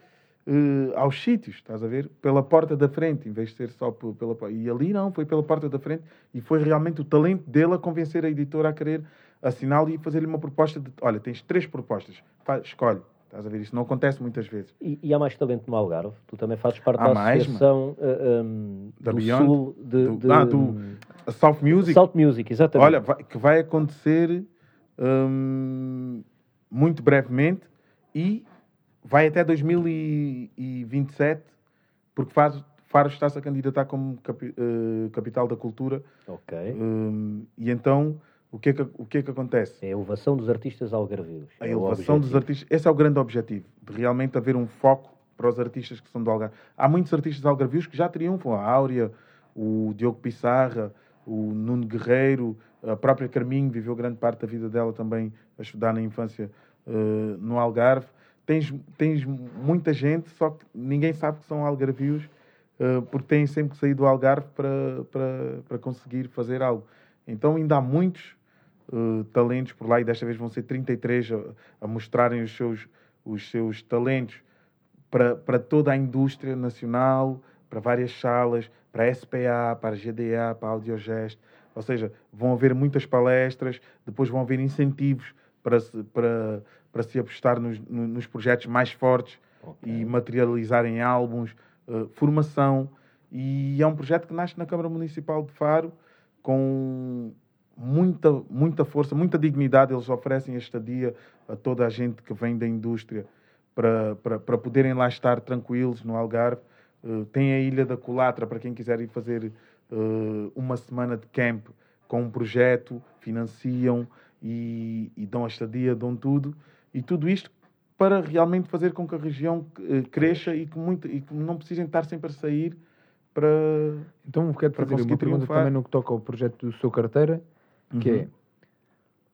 aos sítios, estás a ver? Pela porta da frente, em vez de ser só pela E ali não, foi pela porta da frente e foi realmente o talento dele a convencer a editora a querer assiná-lo e fazer-lhe uma proposta de: olha, tens três propostas, escolhe. Estás a ver? Isso não acontece muitas vezes. E, e há mais talento no Algarve? Tu também fazes parte há da mais, associação uh, um, da do Beyond, Sul de, do, de, ah, do South Music. South Music, exatamente. Olha, vai, que vai acontecer um, muito brevemente e vai até 2027, porque faz, Faro está-se a candidatar como capi, uh, capital da cultura. Ok. Um, e então, o que, é que, o que é que acontece? É a elevação dos artistas algarvios. A é elevação dos artistas. Esse é o grande objetivo, de realmente haver um foco para os artistas que são do Algarve. Há muitos artistas algarvios que já triunfam. A Áurea, o Diogo Pissarra, o Nuno Guerreiro, a própria Carminho viveu grande parte da vida dela também a estudar na infância uh, no Algarve. Tens, tens muita gente, só que ninguém sabe que são algarvios uh, porque têm sempre que sair do Algarve para, para, para conseguir fazer algo. Então ainda há muitos uh, talentos por lá e desta vez vão ser 33 a, a mostrarem os seus, os seus talentos para, para toda a indústria nacional, para várias salas, para a SPA, para a GDA, para a Audiogest. Ou seja, vão haver muitas palestras, depois vão haver incentivos para se, para, para se apostar nos, nos projetos mais fortes okay. e materializarem álbuns, uh, formação. E é um projeto que nasce na Câmara Municipal de Faro com muita, muita força, muita dignidade. Eles oferecem a estadia a toda a gente que vem da indústria para, para, para poderem lá estar tranquilos no Algarve. Uh, tem a Ilha da Colatra para quem quiser ir fazer uh, uma semana de camp com um projeto, financiam e, e, dão a estadia, dão tudo. E tudo isto para realmente fazer com que a região uh, cresça e que, muito, e que não precisem estar sempre a sair para. Então, quero fazer uma pergunta também no que toca ao projeto do seu carteira, que é, uhum. é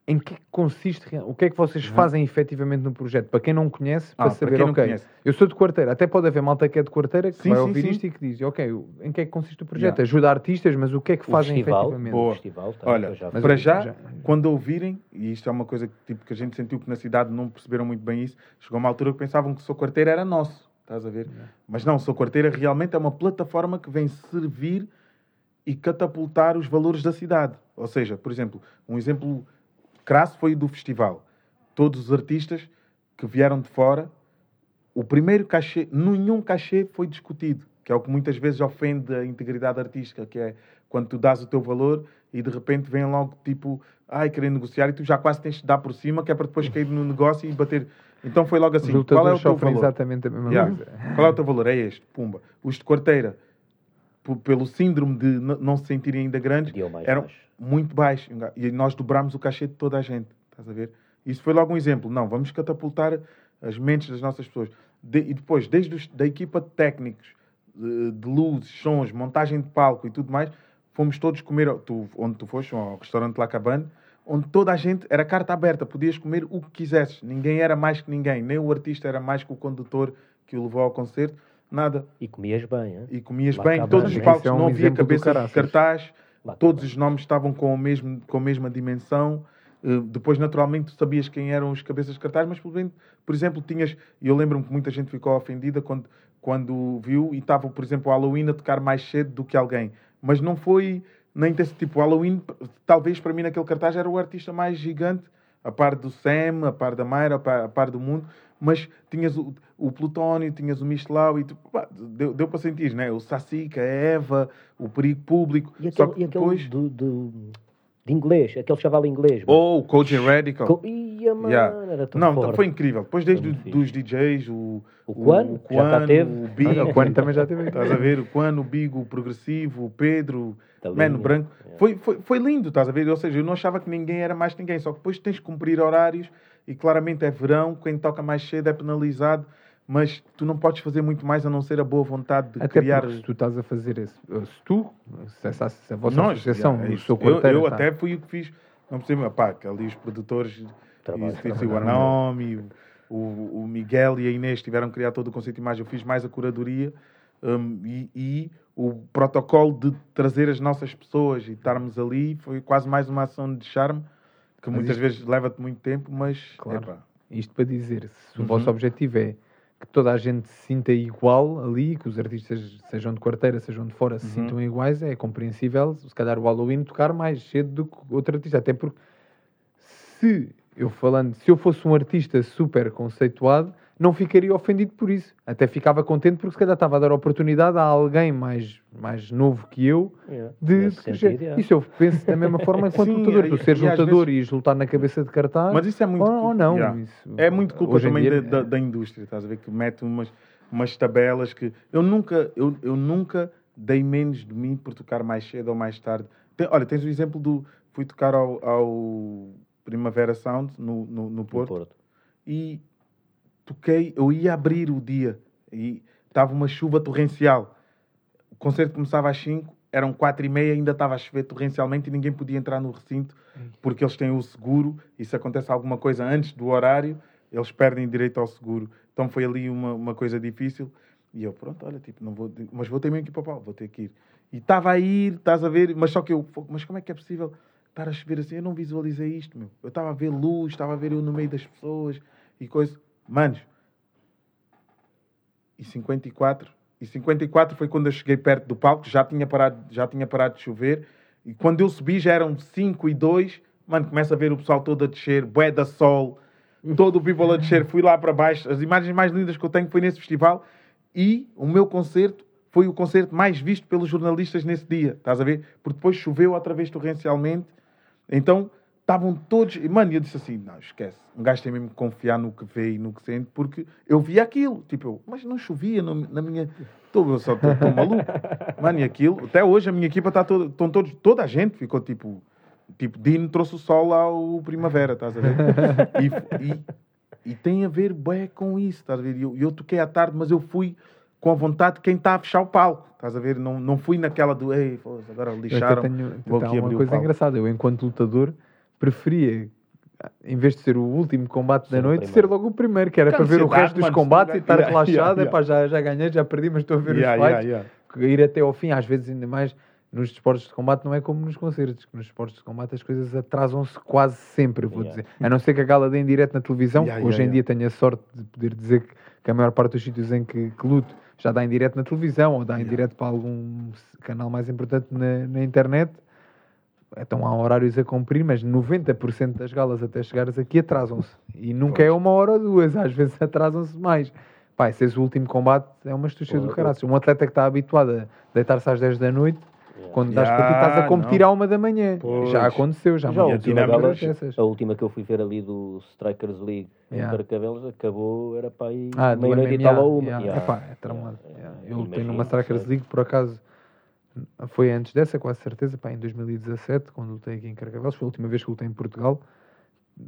em que consiste, o que é que vocês uhum. fazem efetivamente no projeto? Para quem não conhece, para ah, saber, para ok, eu sou de quarteira, até pode haver malta que é de quarteira que sim, vai sim, ouvir sim. isto e que diz, ok, em que é que consiste o projeto? Yeah. Ajuda artistas, mas o que é que o fazem festival, efetivamente? Boa. O festival, tá, Olha, já para já, já, quando ouvirem, e isto é uma coisa que, tipo, que a gente sentiu que na cidade não perceberam muito bem isso, chegou uma altura que pensavam que Sou Quarteira era nosso, estás a ver? Yeah. Mas não, Sou Quarteira realmente é uma plataforma que vem servir e catapultar os valores da cidade. Ou seja, por exemplo, um exemplo crasso foi do festival. Todos os artistas que vieram de fora, o primeiro cachê, nenhum cachê foi discutido, que é o que muitas vezes ofende a integridade artística, que é quando tu dás o teu valor e de repente vem logo tipo, ai, querer negociar e tu já quase tens de dar por cima, que é para depois cair no negócio e bater. Então foi logo assim, qual é o teu valor? exatamente a mesma yeah. coisa. Qual é o teu valor? É este, pumba. Os de quarteira, pelo síndrome de não se sentirem ainda grandes, eram baixo. muito baixos. E nós dobramos o cachê de toda a gente. Estás a ver? Isso foi logo um exemplo. Não, vamos catapultar as mentes das nossas pessoas. De, e depois, desde os, da equipa de técnicos, de, de, luzes, sons, montagem de palco e tudo mais, fomos todos comer, tu, onde tu foste, ao restaurante La Cabane, onde toda a gente era carta aberta, podias comer o que quisesses. Ninguém era mais que ninguém, nem o artista era mais que o condutor que o levou ao concerto Nada. E comias bem, hein? E comias Lá bem. Todos os palcos é um não havia cabeça de cartaz. Lá todos os nomes estavam com, o mesmo, com a mesma dimensão. Uh, depois, naturalmente, tu sabias quem eram os cabeças de cartaz, mas, por exemplo, tinhas... E eu lembro-me que muita gente ficou ofendida quando, quando viu e estava, por exemplo, o Halloween a tocar mais cedo do que alguém. Mas não foi nem desse tipo. O Halloween, talvez para mim, naquele cartaz, era o artista mais gigante, a par do Sam, a par da Mayra, a par, a par do mundo mas tinhas o, o Plutónio, tinhas o Michelau e tu, pá, deu, deu para sentir, né? O Sassica, a Eva, o perigo público. E aquele, Só que e aquele depois... do, do, de inglês, aquele chaval inglês. Ou oh, o Coaching Radical. Co Ia, mano, yeah. era tão Não, forte. foi incrível. Depois desde do, dos DJs, o... O Quan, o, Quan teve. O Bigo. o Quan também já teve. Estás a ver? O Quan, o Bigo, o Progressivo, o Pedro, Mano Branco. Yeah. Foi, foi, foi lindo, estás a ver? Ou seja, eu não achava que ninguém era mais ninguém. Só que depois tens que cumprir horários e claramente é verão, quem toca mais cedo é penalizado, mas tu não podes fazer muito mais a não ser a boa vontade de até criar. se tu estás a fazer isso, se tu, se, essa, se a vossa Nós, associação, é, o seu Eu, eu tá. até fui o que fiz, não percebo, pá, que ali os produtores, o Anaomi, o, o Miguel e a Inês tiveram que criar todo o conceito de imagem, eu fiz mais a curadoria um, e, e, o protocolo de trazer as nossas pessoas e estarmos ali foi quase mais uma ação de charme que mas muitas isto... vezes leva-te muito tempo, mas. Claro. Epa. Isto para dizer, se uhum. o vosso objetivo é que toda a gente se sinta igual ali, que os artistas, sejam de quarteira, sejam de fora, se uhum. sintam iguais, é compreensível, se calhar o Halloween tocar mais cedo do que outro artista. Até porque, se eu falando, se eu fosse um artista super conceituado, não ficaria ofendido por isso. Até ficava contente porque se calhar estava a dar oportunidade a alguém mais, mais novo que eu yeah. de crescer. Yeah. Isso eu penso da mesma forma enquanto [LAUGHS] Sim, lutador. Tu seres lutador vezes... e lutar na cabeça de cartaz. Mas isso é muito. Ou, ou não. Yeah. Isso, é muito culpa também da, da, da, indústria, estás a ver? Que mete umas. umas tabelas que eu nunca, eu, eu nunca dei menos de mim por tocar mais cedo ou mais tarde. Tem, olha, tens o exemplo do. Fui tocar ao, ao Primavera Sound no, no, no, Porto, no Porto e toquei, eu ia abrir o dia e estava uma chuva torrencial. O concerto começava às 5, eram 4 e meia, ainda estava a chover torrencialmente e ninguém podia entrar no recinto porque eles têm o seguro e se acontece alguma coisa antes do horário, eles perdem direito ao seguro. Então foi ali uma, uma coisa difícil. E eu, pronto, olha, tipo, não vou, mas vou ter mesmo que ir para o pau, vou ter que ir. E estava a ir, estás a ver, mas só que eu, mas como é que é possível estar a chover assim? Eu não visualizei isto, meu. Eu estava a ver luz, estava a ver eu no meio das pessoas e coisa. Manos, e 54, e 54 foi quando eu cheguei perto do palco, já tinha parado, já tinha parado de chover, e quando eu subi já eram 5 e 2, mano, começa a ver o pessoal todo a descer, bué da sol, todo o people a descer, fui lá para baixo, as imagens mais lindas que eu tenho foi nesse festival, e o meu concerto foi o concerto mais visto pelos jornalistas nesse dia, estás a ver? Porque depois choveu outra vez torrencialmente, então estavam todos. E, mano, eu disse assim: não, esquece. Um gajo tem mesmo que confiar no que vê e no que sente, porque eu vi aquilo. Tipo, eu, mas não chovia no, na minha. Tô, eu só estou maluco. [LAUGHS] Mano, e aquilo. Até hoje a minha equipa está toda. Estão todos. Toda a gente ficou tipo. Tipo, Dino trouxe o sol ao primavera, estás a ver? [LAUGHS] E, e, e tem a ver bem com isso, estás a ver? Eu, eu toquei à tarde, mas eu fui com a vontade de quem está a fechar o palco. Estás a ver? Não, não fui naquela do ei, agora lixaram. Eu tenho, vou aqui uma coisa engraçada. Eu, enquanto lutador, preferia, em vez de ser o último combate da noite, ser logo o primeiro, que era para ver o resto dos combates e estar yeah, relaxado. Yeah, yeah. já, já ganhei, já perdi, mas estou a ver yeah, os fights. Yeah, Ir até ao fim, às vezes ainda mais nos esportes de combate não é como nos concertos, que nos esportes de combate as coisas atrasam-se quase sempre, vou dizer. A não ser que a gala dê em direto na televisão, hoje em dia tenho a sorte de poder dizer que, que a maior parte dos sítios em que, que, luto já dá em direto na televisão ou dá em direto para algum canal mais importante na, na internet então há horários a cumprir, mas 90% das galas até chegares aqui atrasam-se. E nunca pois. é uma hora ou duas, às vezes atrasam-se mais. Pai, se és o último combate, é uma estucha do caralho. Um atleta que está habituado a deitar-se às 10 da noite, yeah. quando yeah, das para ti estás a competir não. à uma da manhã. Pois. Já aconteceu, já, já a última, galas, a última que eu fui ver ali do Strikers League yeah. em Carcavelos acabou, era para ir ah, meia-noite e tal a uma. Yeah. Epá, é tramado. Eu tenho uma Strikers League, por acaso foi antes dessa, quase certeza, pá, em 2017, quando lutei aqui em Carcavelos, foi a última vez que lutei em Portugal.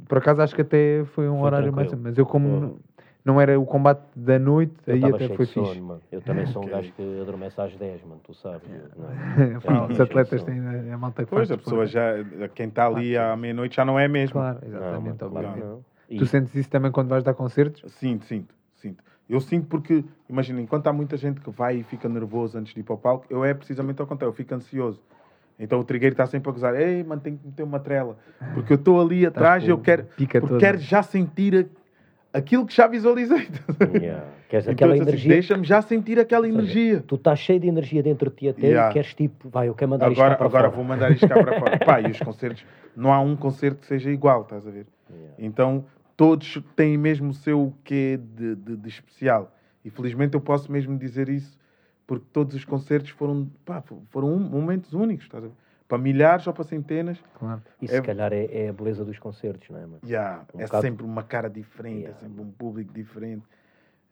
Por acaso acho que até foi um foi horário tranquilo. mais. Mas eu, como não era o combate da noite, eu aí até foi sono, fixe. Mano. Eu também sou um gajo que adormece às 10, mano, tu sabes. Não é? [LAUGHS] os atletas têm a, a malta que Pois, a pessoa já, quem está ali à meia-noite já não é mesmo. Claro, exatamente. Não, mano, claro. Tu sentes isso também quando vais dar concertos? Sinto, sinto. Eu sinto porque, imagina, enquanto há muita gente que vai e fica nervoso antes de ir para o palco, eu é precisamente ao contrário, eu fico ansioso. Então o trigueiro está sempre a gozar, ei, mano, tem que meter uma trela. Porque eu estou ali tá atrás e eu quero, quero já sentir aquilo que já visualizei. [LAUGHS] Yeah. Queres então, aquela assim, energia? Deixa-me já sentir aquela seja, energia. Tu estás cheio de energia dentro de ti até yeah. e queres tipo, vai, eu quero mandar agora, isto cá para Agora fora. vou mandar isto cá para fora. [LAUGHS] Pá, e os concertos, não há um concerto que seja igual, estás a ver? Yeah. Então todos têm mesmo o seu quê de, de, de especial. E felizmente eu posso mesmo dizer isso, porque todos os concertos foram, pá, foram momentos únicos, estás a ver? Para milhares ou para centenas. Claro. E é, se calhar é, é, a beleza dos concertos, não é? Mano? Yeah, um é bocado... sempre uma cara diferente, yeah. é sempre um público diferente.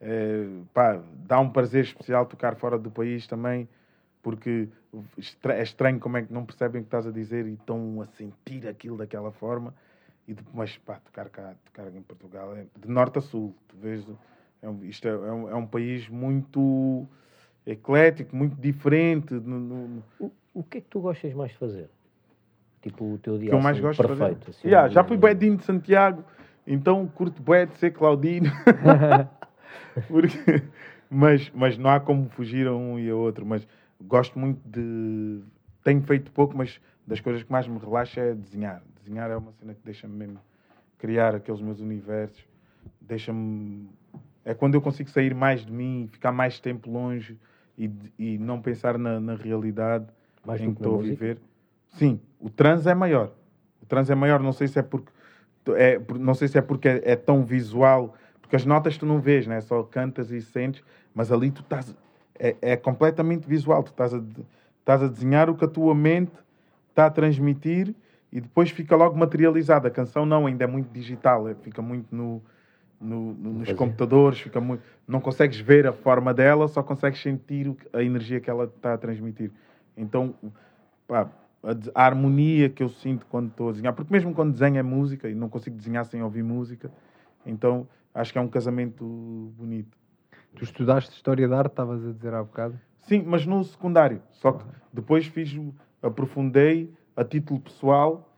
É, pá, dá um prazer especial tocar fora do país também, porque é estranho como é que não percebem o que estás a dizer e estão a sentir aquilo daquela forma. E depois, pá, tocar cá, tocar em Portugal, é de norte a sul. Tu vês é um, isto é, é, um, é um país muito eclético, muito diferente. No, no... O, o que é que tu gostas mais de fazer? Tipo, o teu dia que eu mais assim, gosto perfeito. De fazer? Assim, yeah, já fui Bedinho de Santiago, então curto bué de ser Claudino. [LAUGHS] Porque, mas, mas não há como fugir a um e a outro. Mas gosto muito de. Tenho feito pouco, mas das coisas que mais me relaxa é desenhar. Desenhar é uma cena que deixa-me mesmo criar aqueles meus universos, deixa-me é quando eu consigo sair mais de mim, ficar mais tempo longe e, e não pensar na, na realidade mais em que estou a viver. Sim, o trans é maior. O trans é maior, não sei se é porque é, não sei se é porque é, é, tão visual, porque as notas tu não vês, né? Só cantas e sentes, mas ali tu estás é, é completamente visual, tu estás a, estás a desenhar o que a tua mente está a transmitir e depois fica logo materializado. A canção não, ainda é muito digital, é, fica muito no no, no, nos computadores, fica muito, não consegues ver a forma dela, só consegues sentir a energia que ela está a transmitir. Então, pá, a, a, harmonia que eu sinto quando estou a desenhar, porque mesmo quando desenho é música e não consigo desenhar sem ouvir música, então acho que é um casamento bonito. Tu estudaste História da Arte, estavas a dizer há bocado? Sim, mas no secundário. Só que depois fiz, aprofundei a título pessoal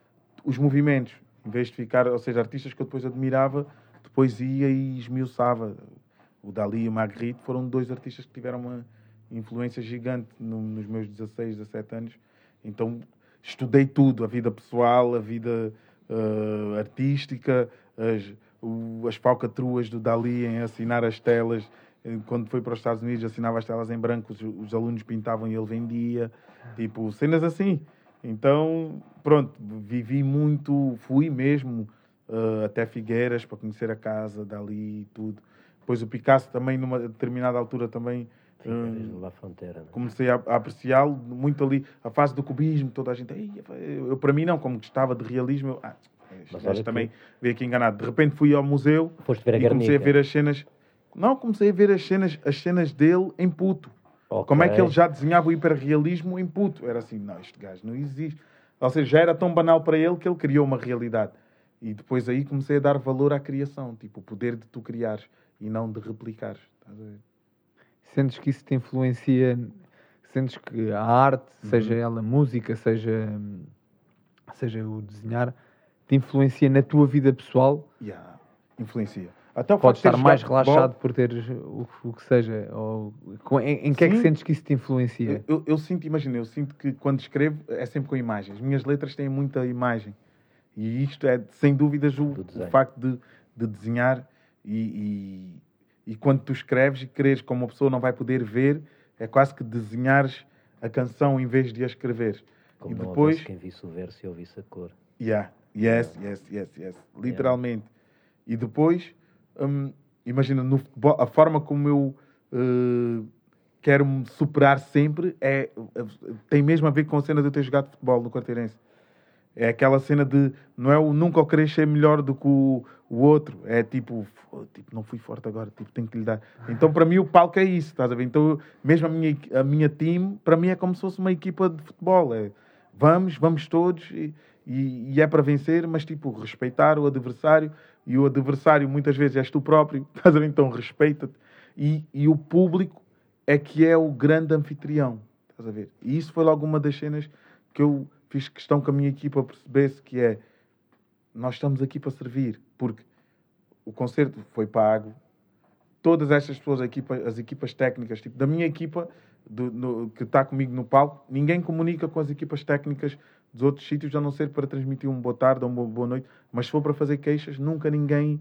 os movimentos. Em vez de ficar, ou seja, artistas que eu depois admirava, depois ia e esmiuçava. O Dali e o Magritte foram dois artistas que tiveram uma influência gigante no, nos meus 16, 17 anos. Então estudei tudo, a vida pessoal, a vida uh, artística, as, as falcatruas do Dali em assinar as telas. Quando foi para os Estados Unidos, assinava as telas em branco, os, os alunos pintavam e ele vendia. Tipo, cenas assim. Então, pronto, vivi muito, fui mesmo uh, até Figueiras para conhecer a casa dali e tudo. Depois o Picasso também, numa determinada altura, também fronteira, né? comecei a, a apreciá-lo muito ali. A fase do cubismo, toda a gente. Eu, eu, para mim, não, como gostava de realismo, eu, ah, mas também que... veio aqui enganado. De repente fui ao museu e comecei a ver as cenas. Não, comecei a ver as cenas, as cenas dele em puto. Okay. Como é que ele já desenhava o hiperrealismo em puto? Era assim, não, este gajo não existe. Ou seja, já era tão banal para ele que ele criou uma realidade. E depois aí comecei a dar valor à criação, tipo, o poder de tu criares e não de replicares. Sentes que isso te influencia? Sentes que a arte, uhum. seja ela música, seja, seja o desenhar, te influencia na tua vida pessoal? Yeah, influencia. Até o Podes estar mais relaxado por teres o, o, que seja. Ou, em, em que é que sentes que isso te influencia? Eu, eu, eu sinto, imagina, eu sinto que quando escrevo é sempre com imagens. Minhas letras têm muita imagem. E isto é, sem dúvidas, o, o facto de, de desenhar e, e, e, quando tu escreves e queres como uma pessoa não vai poder ver, é quase que desenhares a canção em vez de a escrever. Como e depois quem visse o verso e ouvisse a cor. Yeah, yes, yes, yes, yes. Literalmente. Yeah. E depois hum, imagina, no a forma como eu uh, quero me superar sempre é, tem mesmo a ver com a cena de eu ter jogado futebol no Quarteirense. É aquela cena de não é o nunca querer ser melhor do que o, o outro. É tipo, tipo, não fui forte agora, tipo, tenho que lhe dar. Então, para mim, o palco é isso, estás a ver? Então, mesmo a minha, a minha team, para mim, é como se fosse uma equipa de futebol. É, vamos, vamos todos e, e, e é para vencer, mas tipo, respeitar o adversário e o adversário muitas vezes és tu próprio, [LAUGHS] estás a ver? Então respeita-te. E, e o público é que é o grande anfitrião, estás a ver? E isso foi logo uma das cenas que eu fiz questão que a minha equipa percebesse que é nós estamos aqui para servir, porque o concerto foi pago, todas estas pessoas, equipa, as equipas técnicas, tipo, da minha equipa do, no, que está comigo no palco, ninguém comunica com as equipas técnicas dos outros sítios, a não ser para transmitir um boa tarde ou uma boa noite, mas se for para fazer queixas, nunca ninguém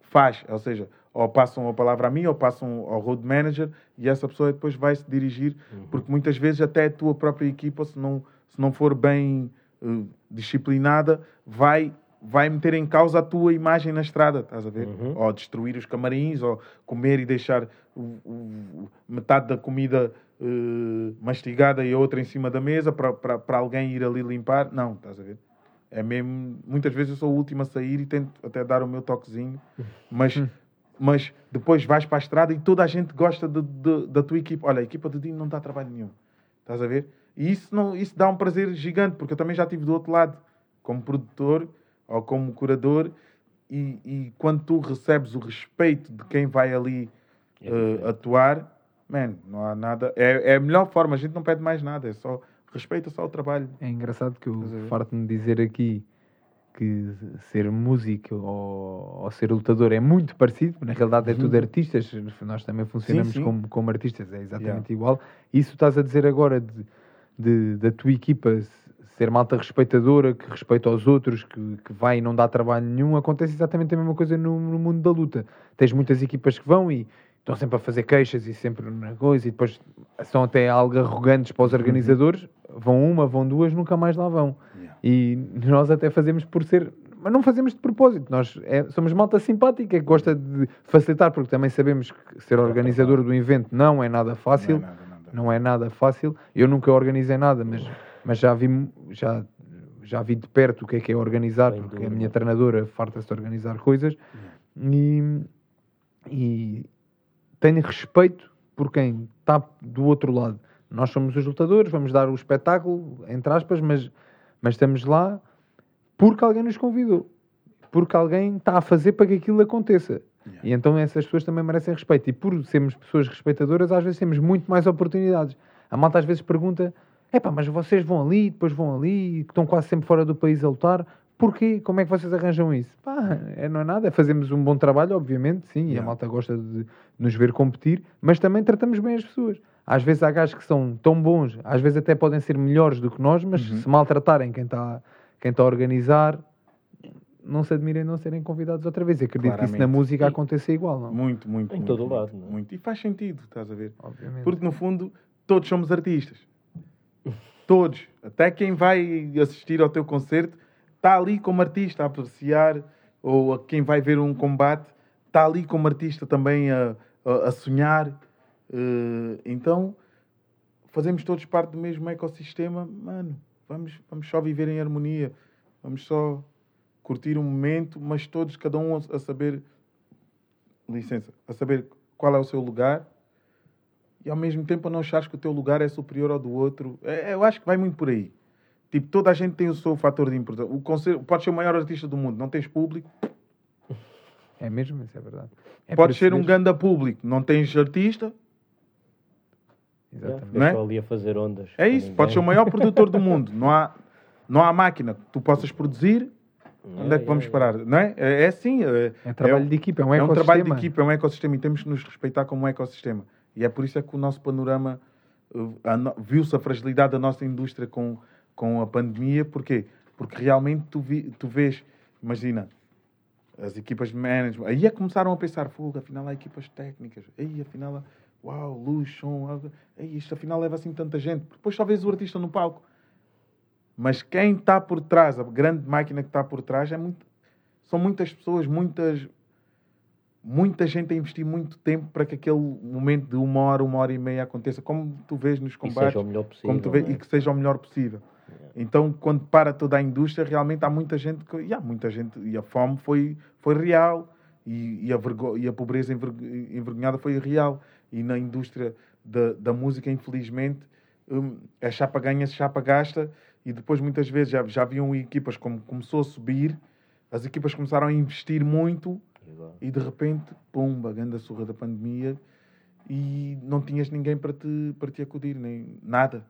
faz. Ou seja, ou passam a palavra a mim, ou passam ao road manager, e essa pessoa depois vai se dirigir, uhum. porque muitas vezes até a tua própria equipa, se não, se não for bem uh, disciplinada, vai vai meter em causa a tua imagem na estrada, estás a ver? Uhum. Ou destruir os camarins, ou comer e deixar o, o, metade da comida uh, mastigada e a outra em cima da mesa para alguém ir ali limpar. Não, estás a ver? É mesmo. Muitas vezes eu sou o último a sair e tento até dar o meu toquezinho, mas, hum. mas depois vais para a estrada e toda a gente gosta de, de, da tua equipa. Olha, a equipa do Dino não dá trabalho nenhum, estás a ver? E isso, não, isso dá um prazer gigante, porque eu também já estive do outro lado, como produtor ou como curador, e, e quando tu recebes o respeito de quem vai ali uh, atuar, man, não há nada. É, é a melhor forma, a gente não pede mais nada, é só respeita só o trabalho. É engraçado que eu farto-me dizer aqui que ser músico ou, ou, ser lutador é muito parecido, na realidade é uhum. tudo artistas, nós também funcionamos sim, sim. Como, como artistas, é exatamente yeah. igual. Isso estás a dizer agora de, de, da tua equipa ser malta respeitadora, que respeita aos outros, que, que vai e não dá trabalho nenhum, acontece exatamente a mesma coisa no, no mundo da luta. Tens muitas equipas que vão e estão sempre a fazer queixas e sempre na coisa, e depois são até algo arrogantes para os uhum. organizadores, vão uma, vão duas, nunca mais lá vão. Yeah. E nós até fazemos por ser, mas não fazemos de propósito, nós é, somos malta simpática que gosta de facilitar, porque também sabemos que ser organizador do evento não é nada fácil, não é nada, nada. Não é nada fácil. Eu nunca organizei nada, mas, mas já vi já já vi de perto o que é que é organizar, porque a minha treinadora farta-se de organizar coisas. e, e tenho respeito por quem está do outro lado. Nós somos os lutadores, vamos dar o espetáculo, entre aspas, mas, mas estamos lá porque alguém nos convidou. Porque alguém está a fazer para que aquilo aconteça. Yeah. E então essas pessoas também merecem respeito. E por sermos pessoas respeitadoras, às vezes temos muito mais oportunidades. A malta às vezes pergunta: é pá, mas vocês vão ali, depois vão ali, que estão quase sempre fora do país a lutar. Porquê? Como é que vocês arranjam isso? Pá, é, não é nada, é fazemos um bom trabalho, obviamente, sim, yeah. e a malta gosta de nos ver competir, mas também tratamos bem as pessoas. Às vezes há gajos que são tão bons, às vezes até podem ser melhores do que nós, mas uhum. se maltratarem quem está quem tá a organizar, não se admirem não serem convidados outra vez. Eu acredito Claramente. que isso na música e... aconteça igual, não? Muito, muito. Em muito, todo o lado. Muito, muito. E faz sentido, estás a ver? Obviamente. Porque no fundo todos somos artistas. [LAUGHS] Todos. Até quem vai assistir ao teu concerto está ali como artista a apreciar, ou a quem vai ver um combate está ali como artista também a, a, a sonhar. Uh, então fazemos todos parte do mesmo ecossistema, mano. Vamos, vamos só viver em harmonia. Vamos só curtir um momento, mas todos, cada um a saber, licença, a saber qual é o seu lugar e ao mesmo tempo não achares que o teu lugar é superior ao do outro. É, eu acho que vai muito por aí. Tipo, toda a gente tem o seu fator de importância. O conselho, pode ser o maior artista do mundo, não tens público. É mesmo, isso é verdade. É pode ser um ganda público, não tens artista. Exatamente. Não é? ali a fazer ondas. É isso, pode ser o maior [LAUGHS] produtor do mundo. Não há, não há máquina que tu possas produzir. É, Onde é que vamos é, parar? Não é? É, é assim. É, é trabalho é, de equipa, é um ecossistema. É um trabalho de equipa, é um ecossistema e temos que nos respeitar como um ecossistema. E é por isso é que o nosso panorama viu-se a fragilidade da nossa indústria com, com a pandemia. Porquê? Porque realmente tu, vi, tu vês, imagina, as equipas de management, aí é que começaram a pensar, fogo, afinal há equipas técnicas, aí afinal, uau, luz, som, aí isto afinal leva assim tanta gente. Depois só vês o artista no palco. Mas quem está por trás, a grande máquina que está por trás, é muito, são muitas pessoas, muitas, muita gente a investir muito tempo para que aquele momento de uma hora, uma hora e meia aconteça, como tu vês nos combates, possível, tu vês, é? e que seja o melhor possível. Então, quando para toda a indústria, realmente há muita gente que, e há muita gente, e a fome foi, foi real, e, e a, vergo, e a pobreza envergonhada foi real. E na indústria da, da música, infelizmente, um, é chapa ganha, chapa gasta, e depois muitas vezes já, já haviam equipas, como começou a subir, as equipas começaram a investir muito, e de repente, pumba, grande surra da pandemia e não tinhas ninguém para te, para te acudir, nem nada.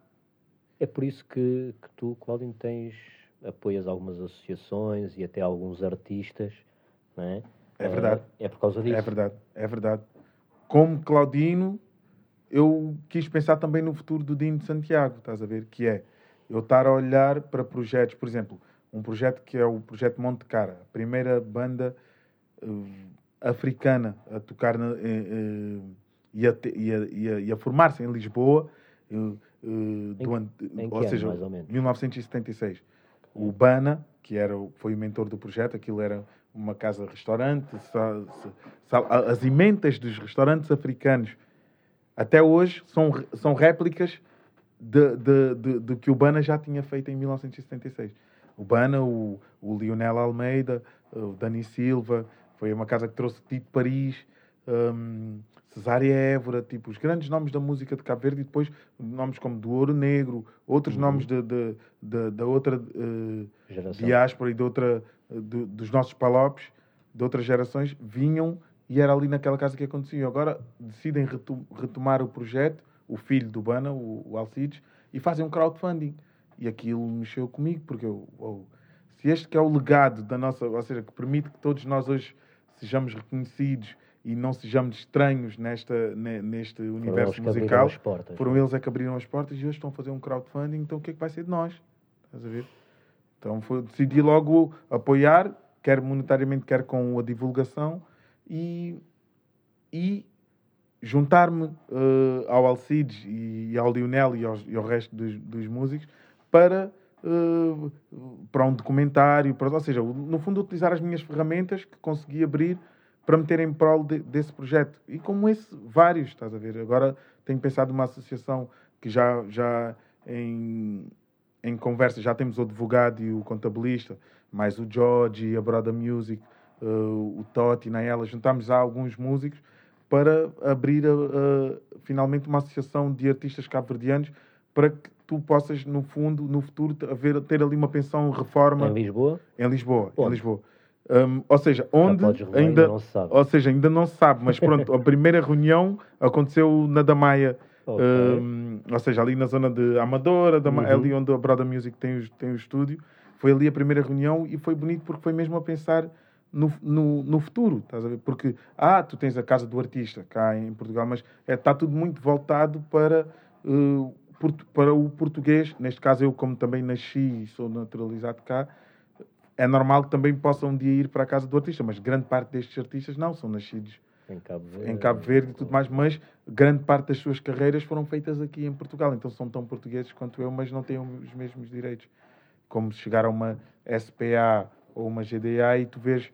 É por isso que, que tu, Claudinho, tens, apoias algumas associações e até alguns artistas, não é? É verdade. Uh, é por causa disso. É verdade, é verdade. Como Claudino, eu quis pensar também no futuro do Dino de Santiago, estás a ver? Que é eu estar a olhar para projetos, por exemplo, um projeto que é o projeto Monte Cara, a primeira banda uh, africana a tocar na, uh, uh, e, a, a, a, e a formar-se em Lisboa, do, em ou seja, ano, 1976. O Bana, que era, foi o mentor do projeto, aquilo era uma casa-restaurante, as emendas dos restaurantes africanos até hoje são, são réplicas de, de, de, de, que o Bana já tinha feito em 1976. O Bana, o, o Lionel Almeida, o Dani Silva, foi uma casa que trouxe Tito Paris, um, Cesária Évora, tipo, os grandes nomes da música de Cabo Verde e depois nomes como do Ouro Negro, outros uhum. nomes de, de, de, da outra uh, diáspora e de outra, de, dos nossos palopes, de outras gerações, vinham e era ali naquela casa que acontecia. Agora decidem retomar o projeto, o filho do Bana, o, o Alcides, e fazem um crowdfunding. E aquilo mexeu comigo, porque eu, oh, se este que é o legado da nossa, ou seja, que permite que todos nós hoje sejamos reconhecidos e não sejamos estranhos nesta, neste universo musical. Portas, foram eles é que abriram as portas e hoje estão a fazer um crowdfunding, então o que é que vai ser de nós? Estás a ver? Então foi, decidi logo apoiar, quer monetariamente, quer com a divulgação, e, e juntar-me uh, ao Alcides e ao Lionel e, aos, e ao resto dos, dos músicos para, uh, para um documentário, para, ou seja, no fundo utilizar as minhas ferramentas que consegui abrir para meter em prol de, desse projeto. E como esse, vários, estás a ver? Agora tenho pensado numa associação que já, já em, em conversa, já temos o advogado e o contabilista, mais o George e a Broda Music, uh, o Totti, Naela, juntámos a alguns músicos para abrir uh, finalmente uma associação de artistas cabo-verdianos para que tu possas, no fundo, no futuro, haver, ter ali uma pensão reforma. Em Lisboa? Em Lisboa, Onde? em Lisboa. Um, ou seja, onde ainda, ainda não se sabe. Ou seja, ainda não se sabe, mas pronto, a primeira reunião aconteceu na Damaia, okay. um, ou seja, ali na zona de Amadora, da, uhum. ali onde a Brother Music tem o, tem o estúdio. Foi ali a primeira reunião e foi bonito porque foi mesmo a pensar no, no, no, futuro, estás a ver? Porque, ah, tu tens a casa do artista cá em Portugal, mas está é, tá tudo muito voltado para, uh, para o português. Neste caso, eu, como também nasci e sou naturalizado cá, é normal que também possam um dia ir para a casa do artista, mas grande parte destes artistas não, são nascidos em Cabo Verde, em Cabo Verde e tudo mais, mas grande parte das suas carreiras foram feitas aqui em Portugal, então são tão portugueses quanto eu, mas não têm os mesmos direitos. Como se chegar a uma SPA ou uma GDA e tu vês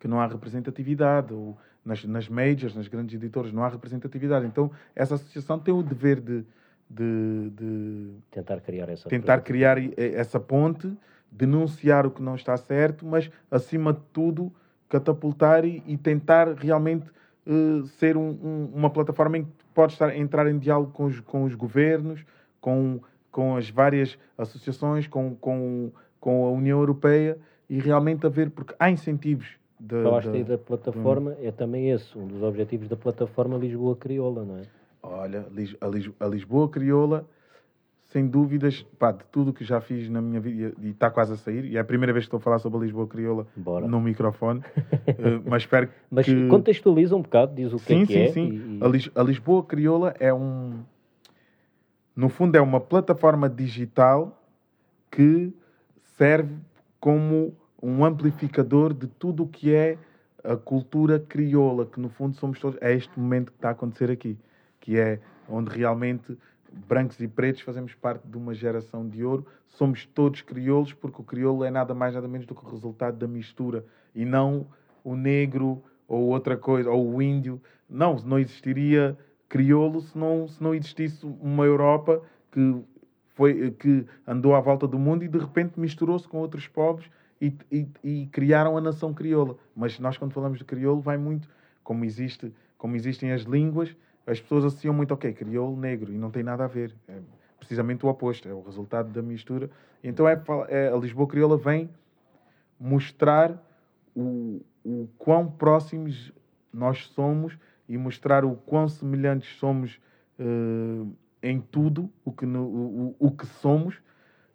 que não há representatividade, ou nas, nas majors, nas grandes editoras, não há representatividade. Então, essa associação tem o dever de, de, de tentar criar essa tentar criar essa ponte denunciar o que não está certo, mas acima de tudo catapultar e, e tentar realmente uh, ser um, um, uma plataforma em que pode estar, entrar em diálogo com os, com os governos, com, com as várias associações, com, com, com a União Europeia e realmente haver, porque há incentivos. De, Falaste aí da plataforma, de... é também esse, um dos objetivos da plataforma Lisboa Crioula, não é? Olha, a Lisboa Crioula sem dúvidas, pá, de tudo que já fiz na minha vida, e está quase a sair, e é a primeira vez que estou a falar sobre a Lisboa Crioula Bora. no microfone, uh, [LAUGHS] mas espero mas que... Mas contextualiza um bocado, diz o que sim, é que sim, é. Sim, sim, a, Lis a Lisboa Crioula é um... No fundo é uma plataforma digital que serve como um amplificador de tudo o que é a cultura crioula, que no fundo somos todos... É este momento que está a acontecer aqui, que é onde realmente brancos e pretos fazemos parte de uma geração de ouro. Somos todos crioulos, porque o crioulo é nada mais nada menos do que o resultado da mistura e não o negro ou outra coisa, ou o índio. Não, não existiria crioulo se não, se não existisse uma Europa que, foi, que andou à volta do mundo e de repente misturou-se com outros povos e, e, e, criaram a nação crioula. Mas nós, quando falamos de crioulo, vai muito como, existe, como existem as línguas as pessoas associam muito, ok, crioulo negro, e não tem nada a ver. É precisamente o oposto, é o resultado da mistura. Então é, é a Lisboa Crioula vem mostrar o, o quão próximos nós somos e mostrar o quão semelhantes somos uh, em tudo o que, no, o, o que somos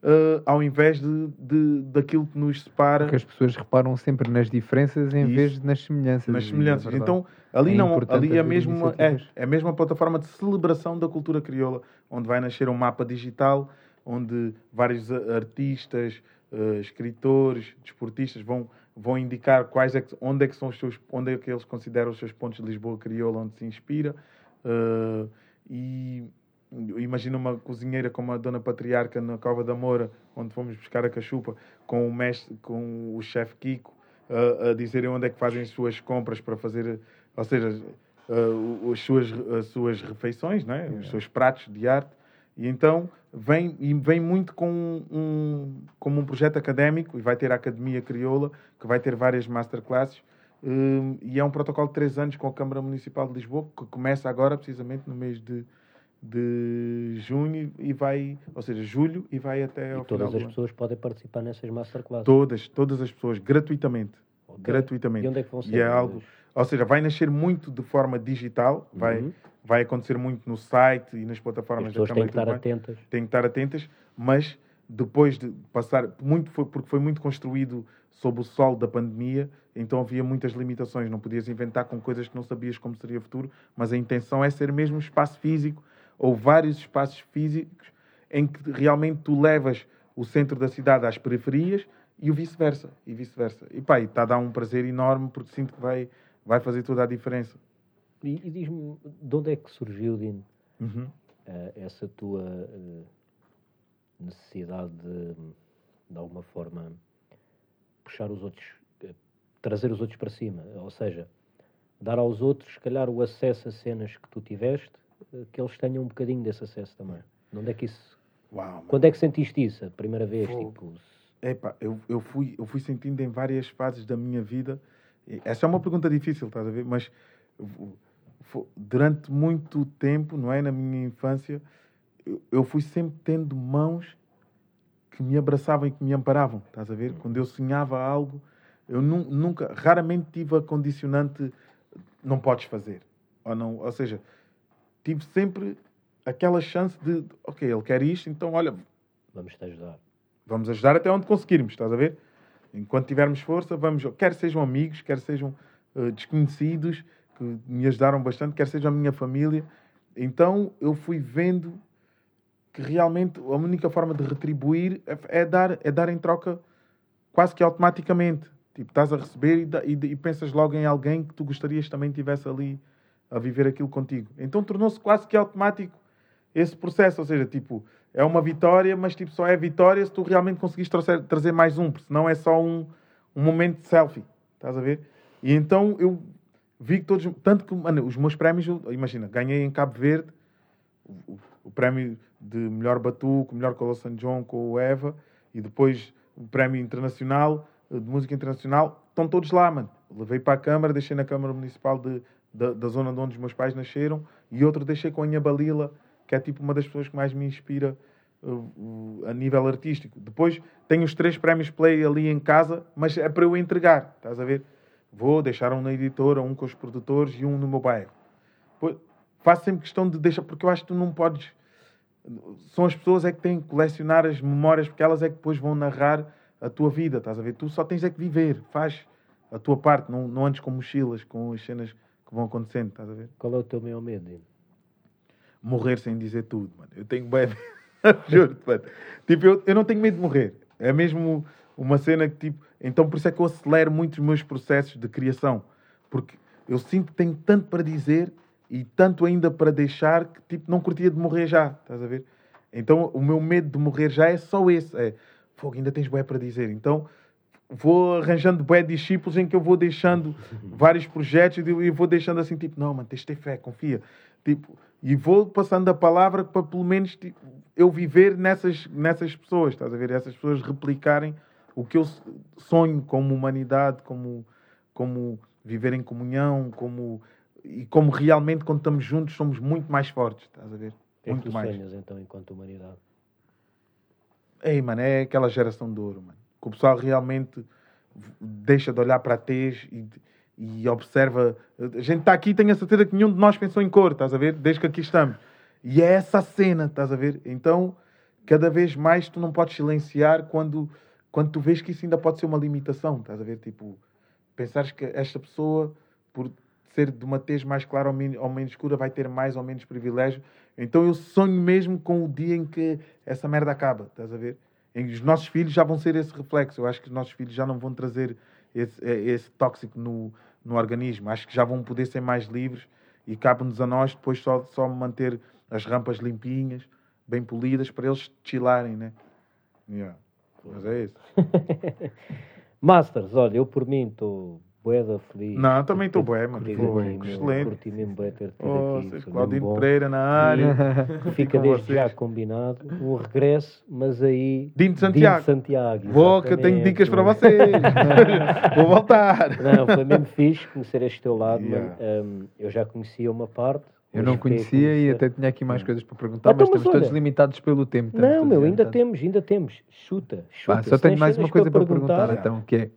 uh, ao invés de, de, daquilo que nos separa. Porque as pessoas reparam sempre nas diferenças em Isso. vez de nas semelhanças. Nas semelhanças. Então, ali, é não, ali é, mesmo, é, é mesmo a plataforma de celebração da cultura crioula, onde vai nascer um mapa digital, onde vários artistas, uh, escritores, desportistas vão, vão indicar quais é que, onde é que são os seus, onde é que eles consideram os seus pontos de Lisboa crioula, onde se inspira. Uh, e imagina uma cozinheira como a Dona Patriarca na Cova da Moura, onde fomos buscar a cachupa, com o mestre, com o chefe Kiko, uh, a dizerem onde é que fazem as suas compras para fazer, ou seja, uh, as, suas, as suas refeições, não é? os seus pratos de arte. E então vem, e vem muito com um, como um projeto académico, e vai ter a Academia Crioula, que vai ter várias masterclasses, um, e é um protocolo de três anos com a Câmara Municipal de Lisboa, que começa agora, precisamente no mês de de junho e vai, ou seja, julho e vai até ao e todas as pessoas podem participar nessas masterclasses? Todas, todas as pessoas, gratuitamente. Okay. Gratuitamente. E onde é que vão ser? E é algo, ou seja, vai nascer muito de forma digital, uhum. vai, vai acontecer muito no site e nas plataformas as pessoas da Câmara. Têm que estar atentas. Têm que estar atentas, mas depois de passar, muito foi, porque foi muito construído sob o sol da pandemia, então havia muitas limitações, não podias inventar com coisas que não sabias como seria o futuro, mas a intenção é ser mesmo um espaço físico ou vários espaços físicos em que realmente tu levas o centro da cidade às periferias e o vice-versa. E vice-versa. E pá, está a dar um prazer enorme porque sinto que vai, vai fazer toda a diferença. E, e diz-me, de onde é que surgiu, Dino, uhum. uh, essa tua uh, necessidade de, de alguma forma, puxar os outros, uh, trazer os outros para cima? Ou seja, dar aos outros, se calhar, o acesso a cenas que tu tiveste que eles tenham um bocadinho desse acesso também. Onde é que isso. Uau, Quando é que sentiste isso a primeira vez? Tipo, Epa, eu, eu, fui, eu fui sentindo em várias fases da minha vida. Essa é uma pergunta difícil, estás a ver? Mas durante muito tempo, não é? Na minha infância, eu, eu fui sempre tendo mãos que me abraçavam e que me amparavam, estás a ver? Quando eu sonhava algo, eu nunca, raramente tive a condicionante não podes fazer. Ou, não, ou seja, tive sempre aquela chance de, ok, ele quer isto, então olha. Vamos te ajudar. Vamos ajudar até onde conseguirmos, estás a ver? Enquanto tivermos força, vamos, quer sejam amigos, quer sejam uh, desconhecidos, que me ajudaram bastante, quer seja a minha família. Então eu fui vendo que realmente a única forma de retribuir é, é dar, é dar em troca quase que automaticamente. Tipo, estás a receber e, e, e, pensas logo em alguém que tu gostarias também tivesse ali a viver aquilo contigo. Então tornou-se quase que automático esse processo. Ou seja, tipo, é uma vitória, mas tipo, só é vitória se tu realmente conseguires trazer, trazer mais um, porque senão é só um, um momento de selfie. Estás a ver? E então eu vi que todos. Tanto que, mano, os meus prémios, imagina, ganhei em Cabo Verde o, o prémio de melhor batuque, melhor com o St. John com o Eva, e depois o prémio internacional de música internacional, estão todos lá, mano. Levei para a Câmara, deixei na Câmara Municipal de, da, da zona de onde os meus pais nasceram, e outro deixei com a Balila, que é tipo uma das pessoas que mais me inspira uh, uh, a nível artístico. Depois tenho os três prémios Play ali em casa, mas é para eu entregar, estás a ver? Vou deixar um na editora, um com os produtores e um no meu bairro. Faço sempre questão de deixar, porque eu acho que tu não podes. São as pessoas é que têm que colecionar as memórias, porque elas é que depois vão narrar a tua vida, estás a ver? Tu só tens é que viver, faz a tua parte, não, não andes com mochilas, com as cenas que vão acontecendo, estás a ver? Qual é o teu maior medo? Morrer sem dizer tudo, mano. Eu tenho bem. [LAUGHS] Juro-te, mano. Tipo, eu, eu não tenho medo de morrer. É mesmo uma cena que, tipo. Então, por isso é que eu acelero muito os meus processos de criação. Porque eu sinto que tenho tanto para dizer e tanto ainda para deixar que, tipo, não curtia de morrer já, estás a ver? Então, o meu medo de morrer já é só esse. É, fogo, ainda tens bué para dizer. Então vou arranjando bué discípulos em que eu vou deixando [LAUGHS] vários projetos e vou deixando assim, tipo, não, mano, tens de ter fé, confia. Tipo, e vou passando a palavra para pelo menos tipo, eu viver nessas, nessas pessoas, estás a ver? Essas pessoas replicarem o que eu sonho como humanidade, como, como viver em comunhão, como e como realmente quando estamos juntos somos muito mais fortes, estás a ver? É muito mais. sonhas então enquanto humanidade? Ei, mano, é aquela geração de ouro, mano. Que o pessoal realmente deixa de olhar para a tez e, e observa. A gente está aqui e tenho a certeza que nenhum de nós pensou em cor, estás a ver? Desde que aqui estamos. E é essa cena, estás a ver? Então, cada vez mais tu não podes silenciar quando, quando tu vês que isso ainda pode ser uma limitação, estás a ver? Tipo, pensares que esta pessoa, por ser de uma tez mais clara ou, ou menos escura, vai ter mais ou menos privilégio. Então eu sonho mesmo com o dia em que essa merda acaba, estás a ver? Os nossos filhos já vão ser esse reflexo. Eu acho que os nossos filhos já não vão trazer esse, é, esse tóxico no, no organismo. Acho que já vão poder ser mais livres e cabe-nos a nós depois só, só manter as rampas limpinhas, bem polidas, para eles chilarem, né? Yeah. Mas é isso. [LAUGHS] Masters, olha, eu por mim estou Boeda feliz. Não, também estou bué, mano. Foi excelente. Curti mesmo bué ter tido oh, aqui. Claudino Pereira na área. [LAUGHS] Fica desde já combinado o regresso, mas aí... Dinho de Santiago. de Santiago, Vou, que eu tenho dicas para vocês. [LAUGHS] Vou voltar. Não, foi mesmo fixe conhecer este teu lado, yeah. Um, eu já conhecia uma parte, eu não conhecia e até tinha aqui mais coisas para perguntar, então, mas estamos todos limitados pelo tempo. Não, meu, ainda temos, ainda temos. Chuta, chuta. só tenho mais uma coisa para perguntar, perguntar então, que é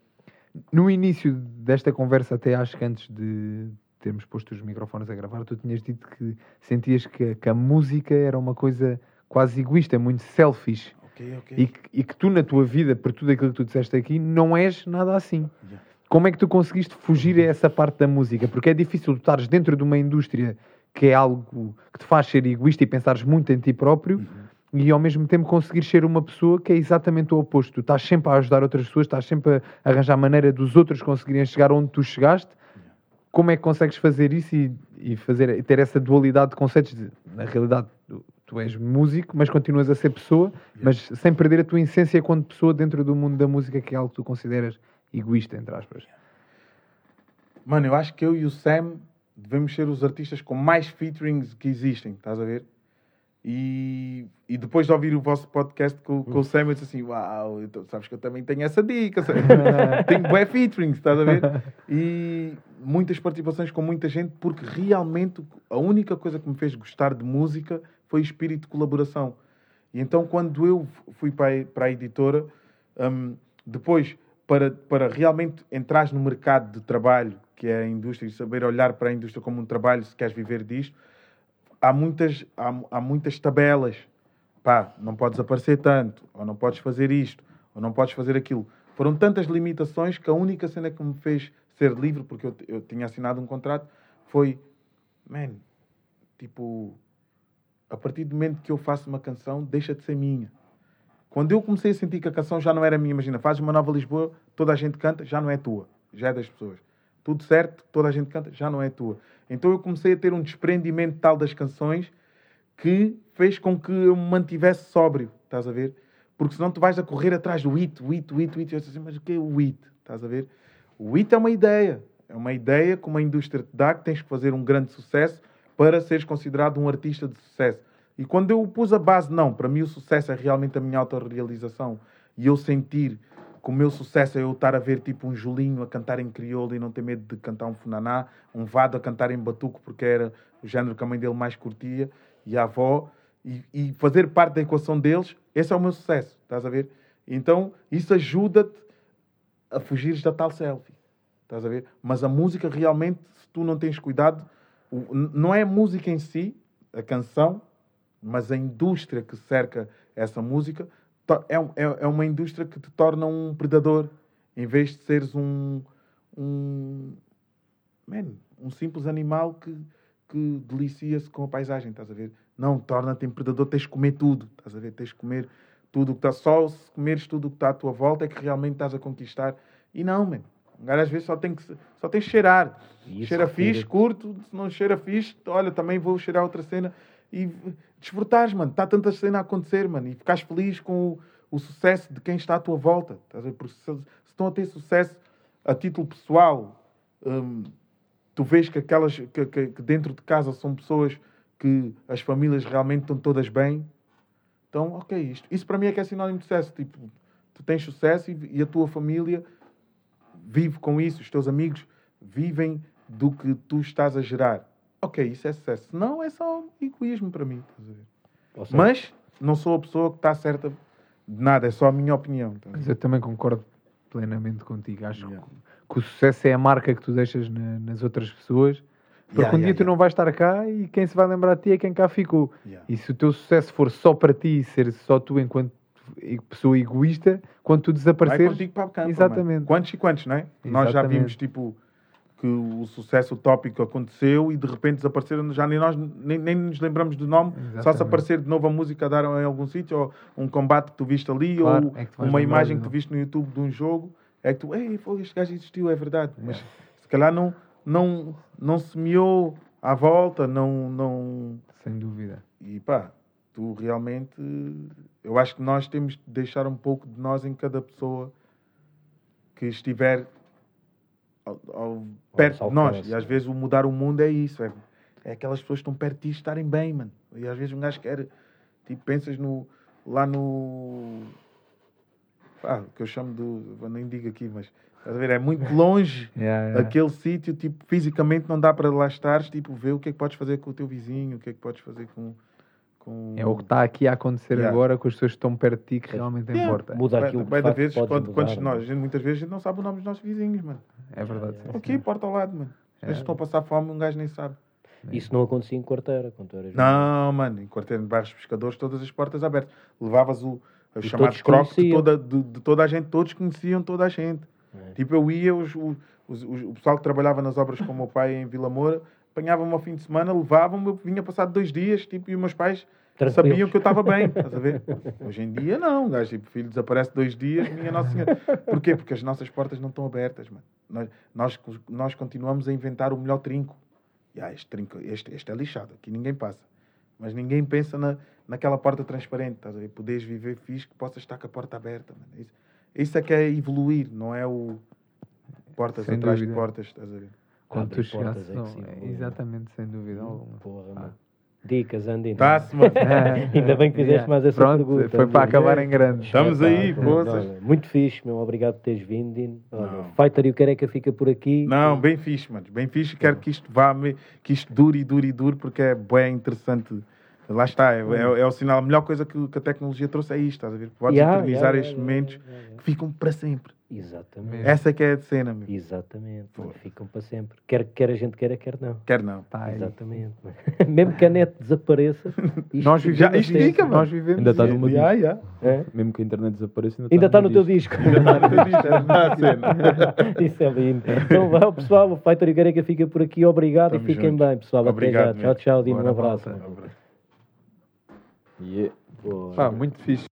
no início desta conversa, até acho que antes de termos posto os microfones a gravar, tu tinhas dito que sentias que, que a música era uma coisa quase egoísta, muito selfish. Okay, okay. E, que, e, que, tu, na tua vida, por tudo aquilo que tu disseste aqui, não és nada assim. Yeah. Como é que tu conseguiste fugir a essa parte da música? Porque é difícil tu estares dentro de uma indústria que é algo que te faz ser egoísta e pensares muito em ti próprio. Uhum e ao mesmo tempo conseguir ser uma pessoa que é exatamente o oposto. Tu estás sempre a ajudar outras pessoas, estás sempre a arranjar maneira dos outros conseguirem chegar onde tu chegaste. Como é que consegues fazer isso e, e fazer, ter essa dualidade de conceitos? De, na realidade, tu, tu, és músico, mas continuas a ser pessoa, mas sem perder a tua essência quando pessoa dentro do mundo da música, que é algo que tu consideras egoísta, entre aspas. Mano, eu acho que eu e o Sam devemos ser os artistas com mais featurings que existem, estás a ver? E, e depois de ouvir o vosso podcast com, com o Sam, eu disse assim: Uau, então, sabes que eu também tenho essa dica. [LAUGHS] tenho bué featurings, estás a ver? E muitas participações com muita gente, porque realmente a única coisa que me fez gostar de música foi o espírito de colaboração. E então, quando eu fui para a, para a editora, um, depois, para, para realmente entrar no mercado de trabalho, que é a indústria, e saber olhar para a indústria como um trabalho, se queres viver disto, há muitas, há, há muitas tabelas. Pá, não podes aparecer tanto, ou não podes fazer isto, ou não podes fazer aquilo. Foram tantas limitações que a única cena que me fez ser livre, porque eu, eu tinha assinado um contrato, foi, man, tipo, a partir do momento que eu faço uma canção, deixa de ser minha. Quando eu comecei a sentir que a canção já não era minha, imagina, fazes uma nova Lisboa, toda a gente canta, já não é tua, já é das pessoas. Tudo certo, toda a gente canta, já não é tua. Então eu comecei a ter um desprendimento tal das canções que fez com que eu me mantivesse sóbrio, estás a ver? Porque senão tu vais a correr atrás do it, o it, o it, o it. Eu disse assim, mas o que é o it? Estás a ver? O it é uma ideia. É uma ideia que uma indústria te dá que tens que fazer um grande sucesso para seres considerado um artista de sucesso. E quando eu pus a base, não, para mim o sucesso é realmente a minha autorrealização e eu sentir que o meu sucesso é eu estar a ver tipo um Julinho a cantar em crioulo e não ter medo de cantar um funaná, um vado a cantar em batuco porque era o género que a mãe dele mais curtia e a avó, e, e fazer parte da equação deles, esse é o meu sucesso, estás a ver? Então isso ajuda-te a fugires da tal selfie, estás a ver? Mas a música realmente, se tu não tens cuidado, não é a música em si, a canção, mas a indústria que cerca essa música é, é, é uma indústria que te torna um predador, em vez de seres um, um, man, um simples animal que, que delicia-se com a paisagem, estás a ver? Não, torna-te um predador, tens de comer tudo, estás a ver? Tens de comer tudo o que está só, se comeres tudo o que está à tua volta é que realmente estás a conquistar. E não, man. Um gajo às vezes só tem que só tem que cheirar. Isso, cheira fixe, curto, se não cheira fixe, olha, também vou cheirar outra cena e desfrutares, mano. Está tanta cena a acontecer, mano. E ficares feliz com o, o sucesso de quem está à tua volta. Porque se, se, estão a ter sucesso a título pessoal, hum, tu vês que aquelas que, que, que, dentro de casa são pessoas que as famílias realmente estão todas bem. Então, ok, isto. Isso para mim é que é sinónimo de sucesso. Tipo, tu tens sucesso e, e a tua família vive com isso, os teus amigos vivem do que tu estás a gerar ok, isso é sucesso. Não, é só egoísmo para mim. Mas não sou a pessoa que está certa de nada, é só a minha opinião. Mas eu também concordo plenamente contigo. Acho yeah. que, o sucesso é a marca que tu deixas na, nas outras pessoas. Porque yeah, um dia yeah, tu não vais estar cá e quem se vai lembrar de ti é quem cá ficou. E se o teu sucesso for só para ti e ser só tu enquanto pessoa egoísta, quando tu desapareceres... Vai contigo para o campo, Exatamente. Mano. Quantos e quantos, não é? Exatamente. Nós já vimos, tipo que o sucesso utópico aconteceu e de repente desapareceram, já nem nós nem, nem nos lembramos do nome, Exatamente. só se aparecer de novo a música dar em algum sítio, ou um combate que tu viste ali, claro, ou é uma imagem que tu viste no YouTube de um jogo, é que tu, ei, foi, este gajo existiu, é verdade, é. mas se calhar não, não, não semeou à volta, não, não... Sem dúvida. E pá, tu realmente, eu acho que nós temos de deixar um pouco de nós em cada pessoa que estiver ao, ao, perto de nós. E às vezes o mudar o mundo é isso. É, é aquelas pessoas que estão perto de ti estarem bem, mano. E às vezes um gajo quer. Tipo, pensas no, lá no. Ah, que eu chamo do. Nem digo aqui, mas. Estás a ver? É muito [LAUGHS] longe yeah, yeah. aquele sítio, tipo, fisicamente não dá para lá estar, tipo, ver o que é que podes fazer com o teu vizinho, o que é que podes fazer com com... É o que está aqui a acontecer yeah. agora com as pessoas que estão perto de ti que realmente yeah. importa. Muda aquilo vezes, quando, quando nós, muitas vezes a gente não sabe o nome dos nossos vizinhos, mano. É verdade. É, aqui, porta ao lado, mano. Às vezes estão a passar fome um gajo nem sabe. Isso não acontecia em quarteira, quando eras Não, mano, em quarteira, em bairros pescadores, todas as portas abertas. Levavas o, o chamado croque de toda, de, de, toda a gente, todos conheciam toda a gente. É. Tipo, eu ia, os, os, os, o pessoal que trabalhava nas obras com o meu pai em Vila Moura, apanhava-me ao fim de semana, levavam-me, eu vinha passado dois dias, tipo, e os meus pais sabiam que eu estava bem, [LAUGHS] estás a ver? Hoje em dia não, gajo, tipo, o filho desaparece dois dias, minha Nossa Senhora. Porquê? Porque as nossas portas não estão abertas, mano. Nós, nós, nós continuamos a inventar o melhor trinco. E, ah, este, trinco este, este é lixado, aqui ninguém passa. Mas ninguém pensa na, naquela porta transparente, estás a ver? Poderes viver fixe que possas estar com a porta aberta, mano. Isso, isso é que é evoluir, não é o portas sem atrás dúvida. de portas, estás a ver? Quando tu chegaste, é não, é, exatamente, sem dúvida alguma. Porra, ah. Dicas, Andino. Tá-se, mano. Ainda bem que fizeste yeah. mais essa Pronto, pergunta. Foi para acabar em grande. Estamos aí, forças. Muito fixe, meu. Obrigado por teres vindo, Dino. Fighter e o Careca fica por aqui. Não, bem fixe, mano. Bem fixe. Quero que isto vá, que isto dure e dure e dure, porque é bem interessante. Lá está, é, é, é, o sinal. A melhor coisa que, que, a tecnologia trouxe é isto, estás a ver? Podes yeah, eternizar yeah, estes yeah, momentos que ficam para sempre. Exatamente. Essa é que é a cena, meu. Exatamente. Pô. Ficam para sempre. Quer, quer a gente queira, quer não. Quer não. Tá Exatamente. [LAUGHS] Mesmo que a net desapareça, [LAUGHS] nós vivemos já, isto fica, nós vivemos. Ainda está no meu yeah, yeah. É? Mesmo que a internet desapareça, ainda, ainda está no, no teu disco. Ainda está no teu disco. [LAUGHS] Isso é lindo. Então, vai, pessoal, o Fighter e Gareca fica por aqui. Obrigado Estamos e fiquem juntos. bem, pessoal. Obrigado, Até já. Tchau, tchau, Dino. Um abraço. Yeah. Pá, muito fixe.